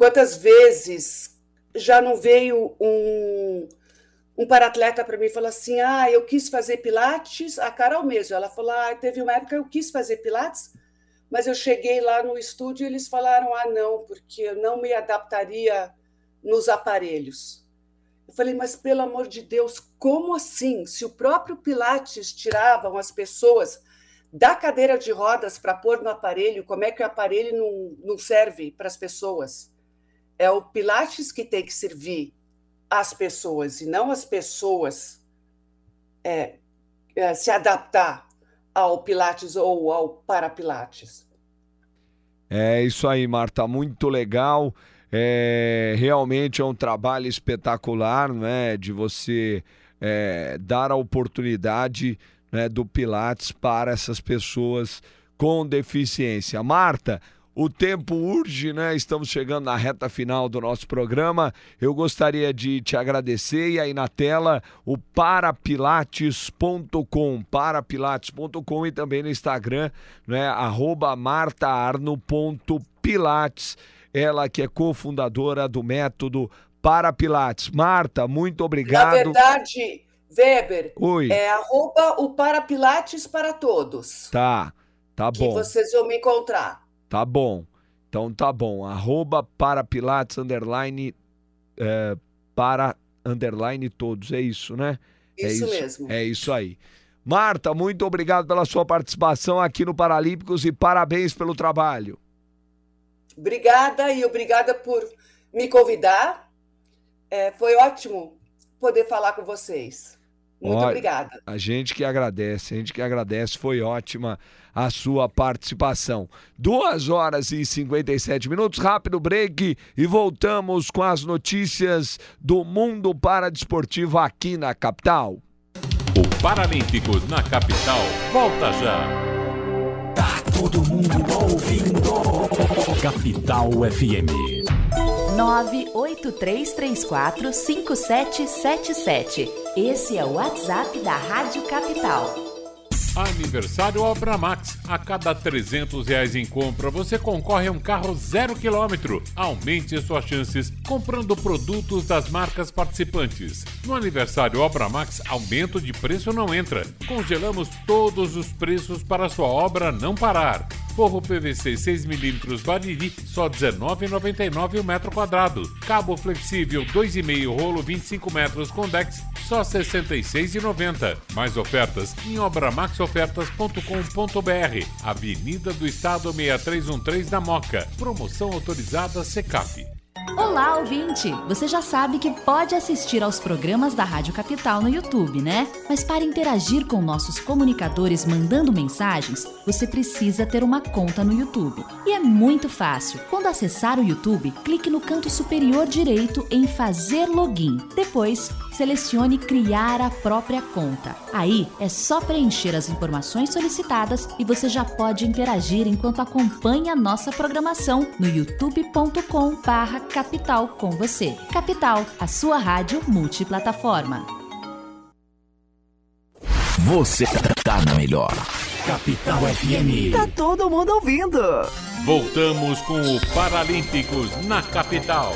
quantas vezes já não veio um, um paratleta para mim e falou assim: Ah, eu quis fazer Pilates, a Carol mesmo. Ela falou: Ah, teve uma época que eu quis fazer Pilates, mas eu cheguei lá no estúdio e eles falaram: Ah, não, porque eu não me adaptaria nos aparelhos. Eu falei, mas pelo amor de Deus, como assim? Se o próprio Pilates tiravam as pessoas da cadeira de rodas para pôr no aparelho, como é que o aparelho não, não serve para as pessoas? É o Pilates que tem que servir às pessoas e não as pessoas é, é, se adaptar ao Pilates ou ao Parapilates. É isso aí, Marta, muito legal. É, realmente é um trabalho espetacular, né? De você é, dar a oportunidade né, do Pilates para essas pessoas com deficiência. Marta, o tempo urge, né? Estamos chegando na reta final do nosso programa. Eu gostaria de te agradecer e aí na tela o parapilates.com, parapilates.com e também no Instagram, né? Arroba martaarno.pilates ela que é cofundadora do método para Pilates. Marta, muito obrigado. Na verdade, Weber, Oi. é arroba o para Pilates para todos. Tá, tá bom. Que vocês vão me encontrar. Tá bom. Então tá bom. Arroba para Pilates, underline, é, para, underline todos. É isso, né? Isso, é isso mesmo. É isso aí. Marta, muito obrigado pela sua participação aqui no Paralímpicos e parabéns pelo trabalho. Obrigada e obrigada por me convidar. É, foi ótimo poder falar com vocês. Muito Olha, obrigada. A gente que agradece, a gente que agradece. Foi ótima a sua participação. Duas horas e 57 minutos, rápido break e voltamos com as notícias do mundo paradesportivo aqui na capital. O Paralímpicos na capital volta já. Tá todo mundo ouvindo. Capital FM. 983345777. Esse é o WhatsApp da Rádio Capital. Aniversário Obra Max. A cada 300 reais em compra, você concorre a um carro zero quilômetro. Aumente suas chances comprando produtos das marcas participantes. No aniversário Obra Max, aumento de preço não entra. Congelamos todos os preços para sua obra não parar. Forro PVC 6mm Bariri, só R$ 19,99 o metro quadrado. Cabo flexível 2,5 rolo 25 metros Condex, só R$ 66,90. Mais ofertas em obramaxofertas.com.br. Avenida do Estado 6313 da Moca. Promoção autorizada Secap. Olá, ouvinte! Você já sabe que pode assistir aos programas da Rádio Capital no YouTube, né? Mas para interagir com nossos comunicadores mandando mensagens, você precisa ter uma conta no YouTube. E é muito fácil. Quando acessar o YouTube, clique no canto superior direito em Fazer Login. Depois, selecione Criar a própria conta. Aí é só preencher as informações solicitadas e você já pode interagir enquanto acompanha a nossa programação no youtube.com/barra Capital com você. Capital, a sua rádio multiplataforma. Você tá na melhor. Capital FM. Tá todo mundo ouvindo. Voltamos com o Paralímpicos na capital.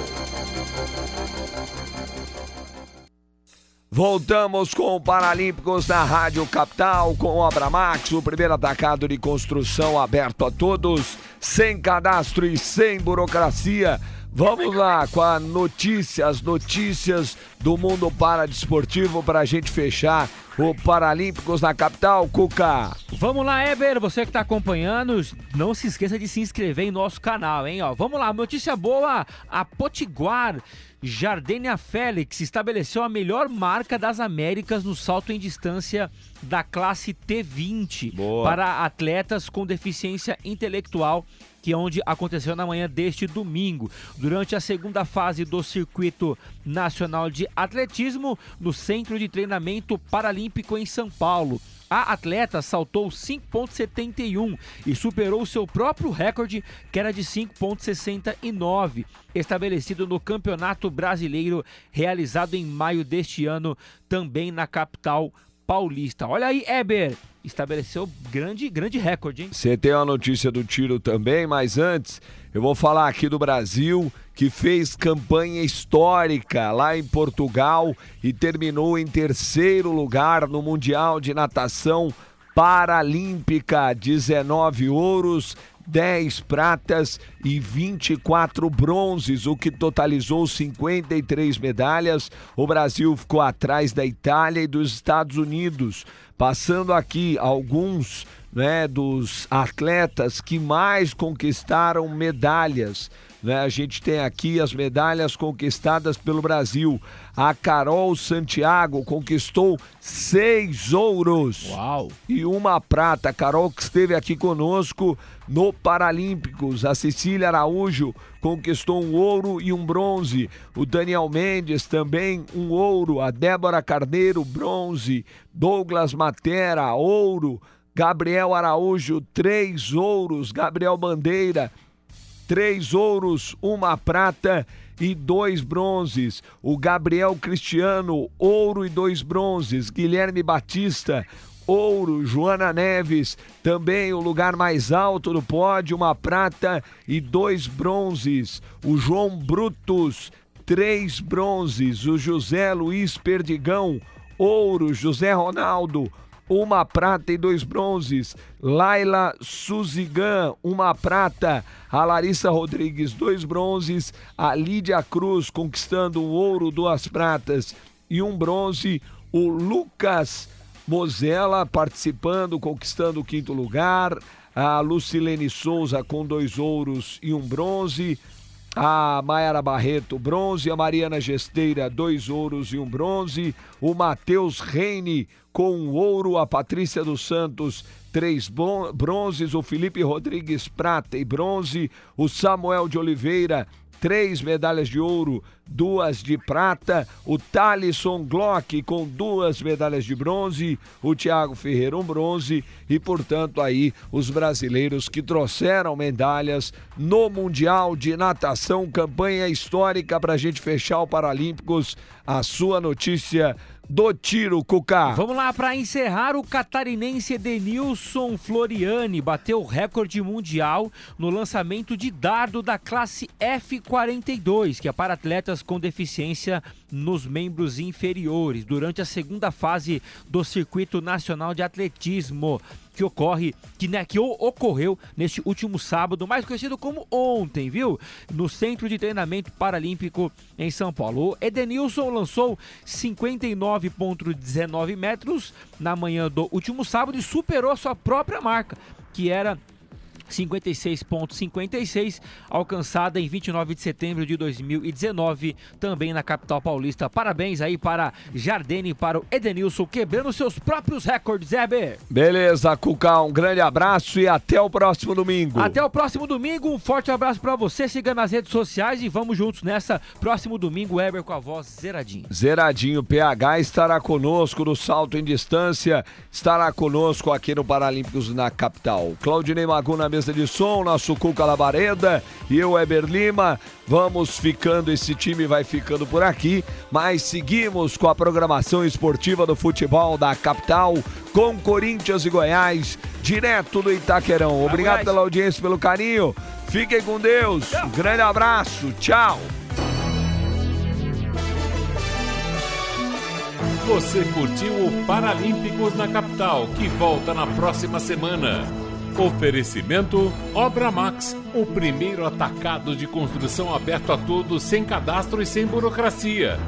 Voltamos com o Paralímpicos na Rádio Capital, com o Abramax, o primeiro atacado de construção aberto a todos, sem cadastro e sem burocracia. Vamos lá com a notícia, as notícias do mundo paradesportivo para a gente fechar o Paralímpicos na capital, Cuca. Vamos lá, Eber, você que está acompanhando, não se esqueça de se inscrever em nosso canal, hein? Ó, vamos lá, notícia boa, a Potiguar Jardênia Félix estabeleceu a melhor marca das Américas no salto em distância da classe T20 Boa. para atletas com deficiência intelectual que é onde aconteceu na manhã deste domingo, durante a segunda fase do Circuito Nacional de Atletismo no Centro de Treinamento Paralímpico em São Paulo. A atleta saltou 5,71 e superou seu próprio recorde, que era de 5,69, estabelecido no Campeonato Brasileiro realizado em maio deste ano, também na capital Paulista. Olha aí, Eber, estabeleceu grande, grande recorde, hein? Você tem a notícia do tiro também, mas antes eu vou falar aqui do Brasil que fez campanha histórica lá em Portugal e terminou em terceiro lugar no Mundial de Natação Paralímpica, 19 ouros, 10 pratas e 24 bronzes, o que totalizou 53 medalhas. O Brasil ficou atrás da Itália e dos Estados Unidos. Passando aqui alguns né, dos atletas que mais conquistaram medalhas. Né? A gente tem aqui as medalhas conquistadas pelo Brasil. A Carol Santiago conquistou seis ouros Uau. e uma prata. A Carol que esteve aqui conosco no Paralímpicos. A Cecília Araújo conquistou um ouro e um bronze. O Daniel Mendes também um ouro. A Débora Carneiro, bronze. Douglas Matera, ouro. Gabriel Araújo, três ouros. Gabriel Bandeira, três ouros, uma prata e dois bronzes. O Gabriel Cristiano, ouro e dois bronzes. Guilherme Batista, ouro. Joana Neves, também o lugar mais alto do pódio, uma prata e dois bronzes. O João Brutus, três bronzes. O José Luiz Perdigão, ouro. José Ronaldo, uma prata e dois bronzes. Laila Suzigan, uma prata. A Larissa Rodrigues, dois bronzes. A Lídia Cruz conquistando um ouro, duas pratas e um bronze. O Lucas Mozella participando, conquistando o quinto lugar. A Lucilene Souza com dois ouros e um bronze. A Mayara Barreto, bronze. A Mariana Gesteira, dois ouros e um bronze. O Matheus Reine, com ouro. A Patrícia dos Santos, três bronzes. O Felipe Rodrigues, prata e bronze. O Samuel de Oliveira, três medalhas de ouro, duas de prata. O Thalisson Glock com duas medalhas de bronze. O Thiago Ferreira, um bronze. E, portanto, aí os brasileiros que trouxeram medalhas no Mundial de Natação. Campanha histórica para a gente fechar o Paralímpicos. A sua notícia do tiro, Cuca. Vamos lá, para encerrar, o catarinense Edenilson Floriani bateu o recorde mundial no lançamento de dardo da classe F42, que é para atletas com deficiência nos membros inferiores, durante a segunda fase do Circuito Nacional de Atletismo que ocorre, que, né, que ocorreu neste último sábado, mais conhecido como ontem, viu? No Centro de Treinamento Paralímpico em São Paulo. Edenilson lançou 59,19 metros na manhã do último sábado e superou sua própria marca, que era 56,56, alcançada em 29 de setembro de 2019, também na capital paulista. Parabéns aí para Jardine e para o Edenilson, quebrando seus próprios recordes, Heber. Beleza, Cuca, um grande abraço e até o próximo domingo. Até o próximo domingo, um forte abraço para você, siga nas redes sociais e vamos juntos nessa. Próximo domingo, Heber com a voz zeradinho. Zeradinho, PH estará conosco no salto em distância, estará conosco aqui no Paralímpicos na capital. Claudinei Maguna mesa de som, nosso Cuca Labareda e eu, Eber Lima. Vamos ficando, esse time vai ficando por aqui, mas seguimos com a programação esportiva do futebol da capital, com Corinthians e Goiás, direto do Itaquerão. Obrigado pela audiência, pelo carinho. Fiquem com Deus. Um grande abraço. Tchau. Você curtiu o Paralímpicos na capital, que volta na próxima semana. Oferecimento Obra Max, o primeiro atacado de construção aberto a todos sem cadastro e sem burocracia.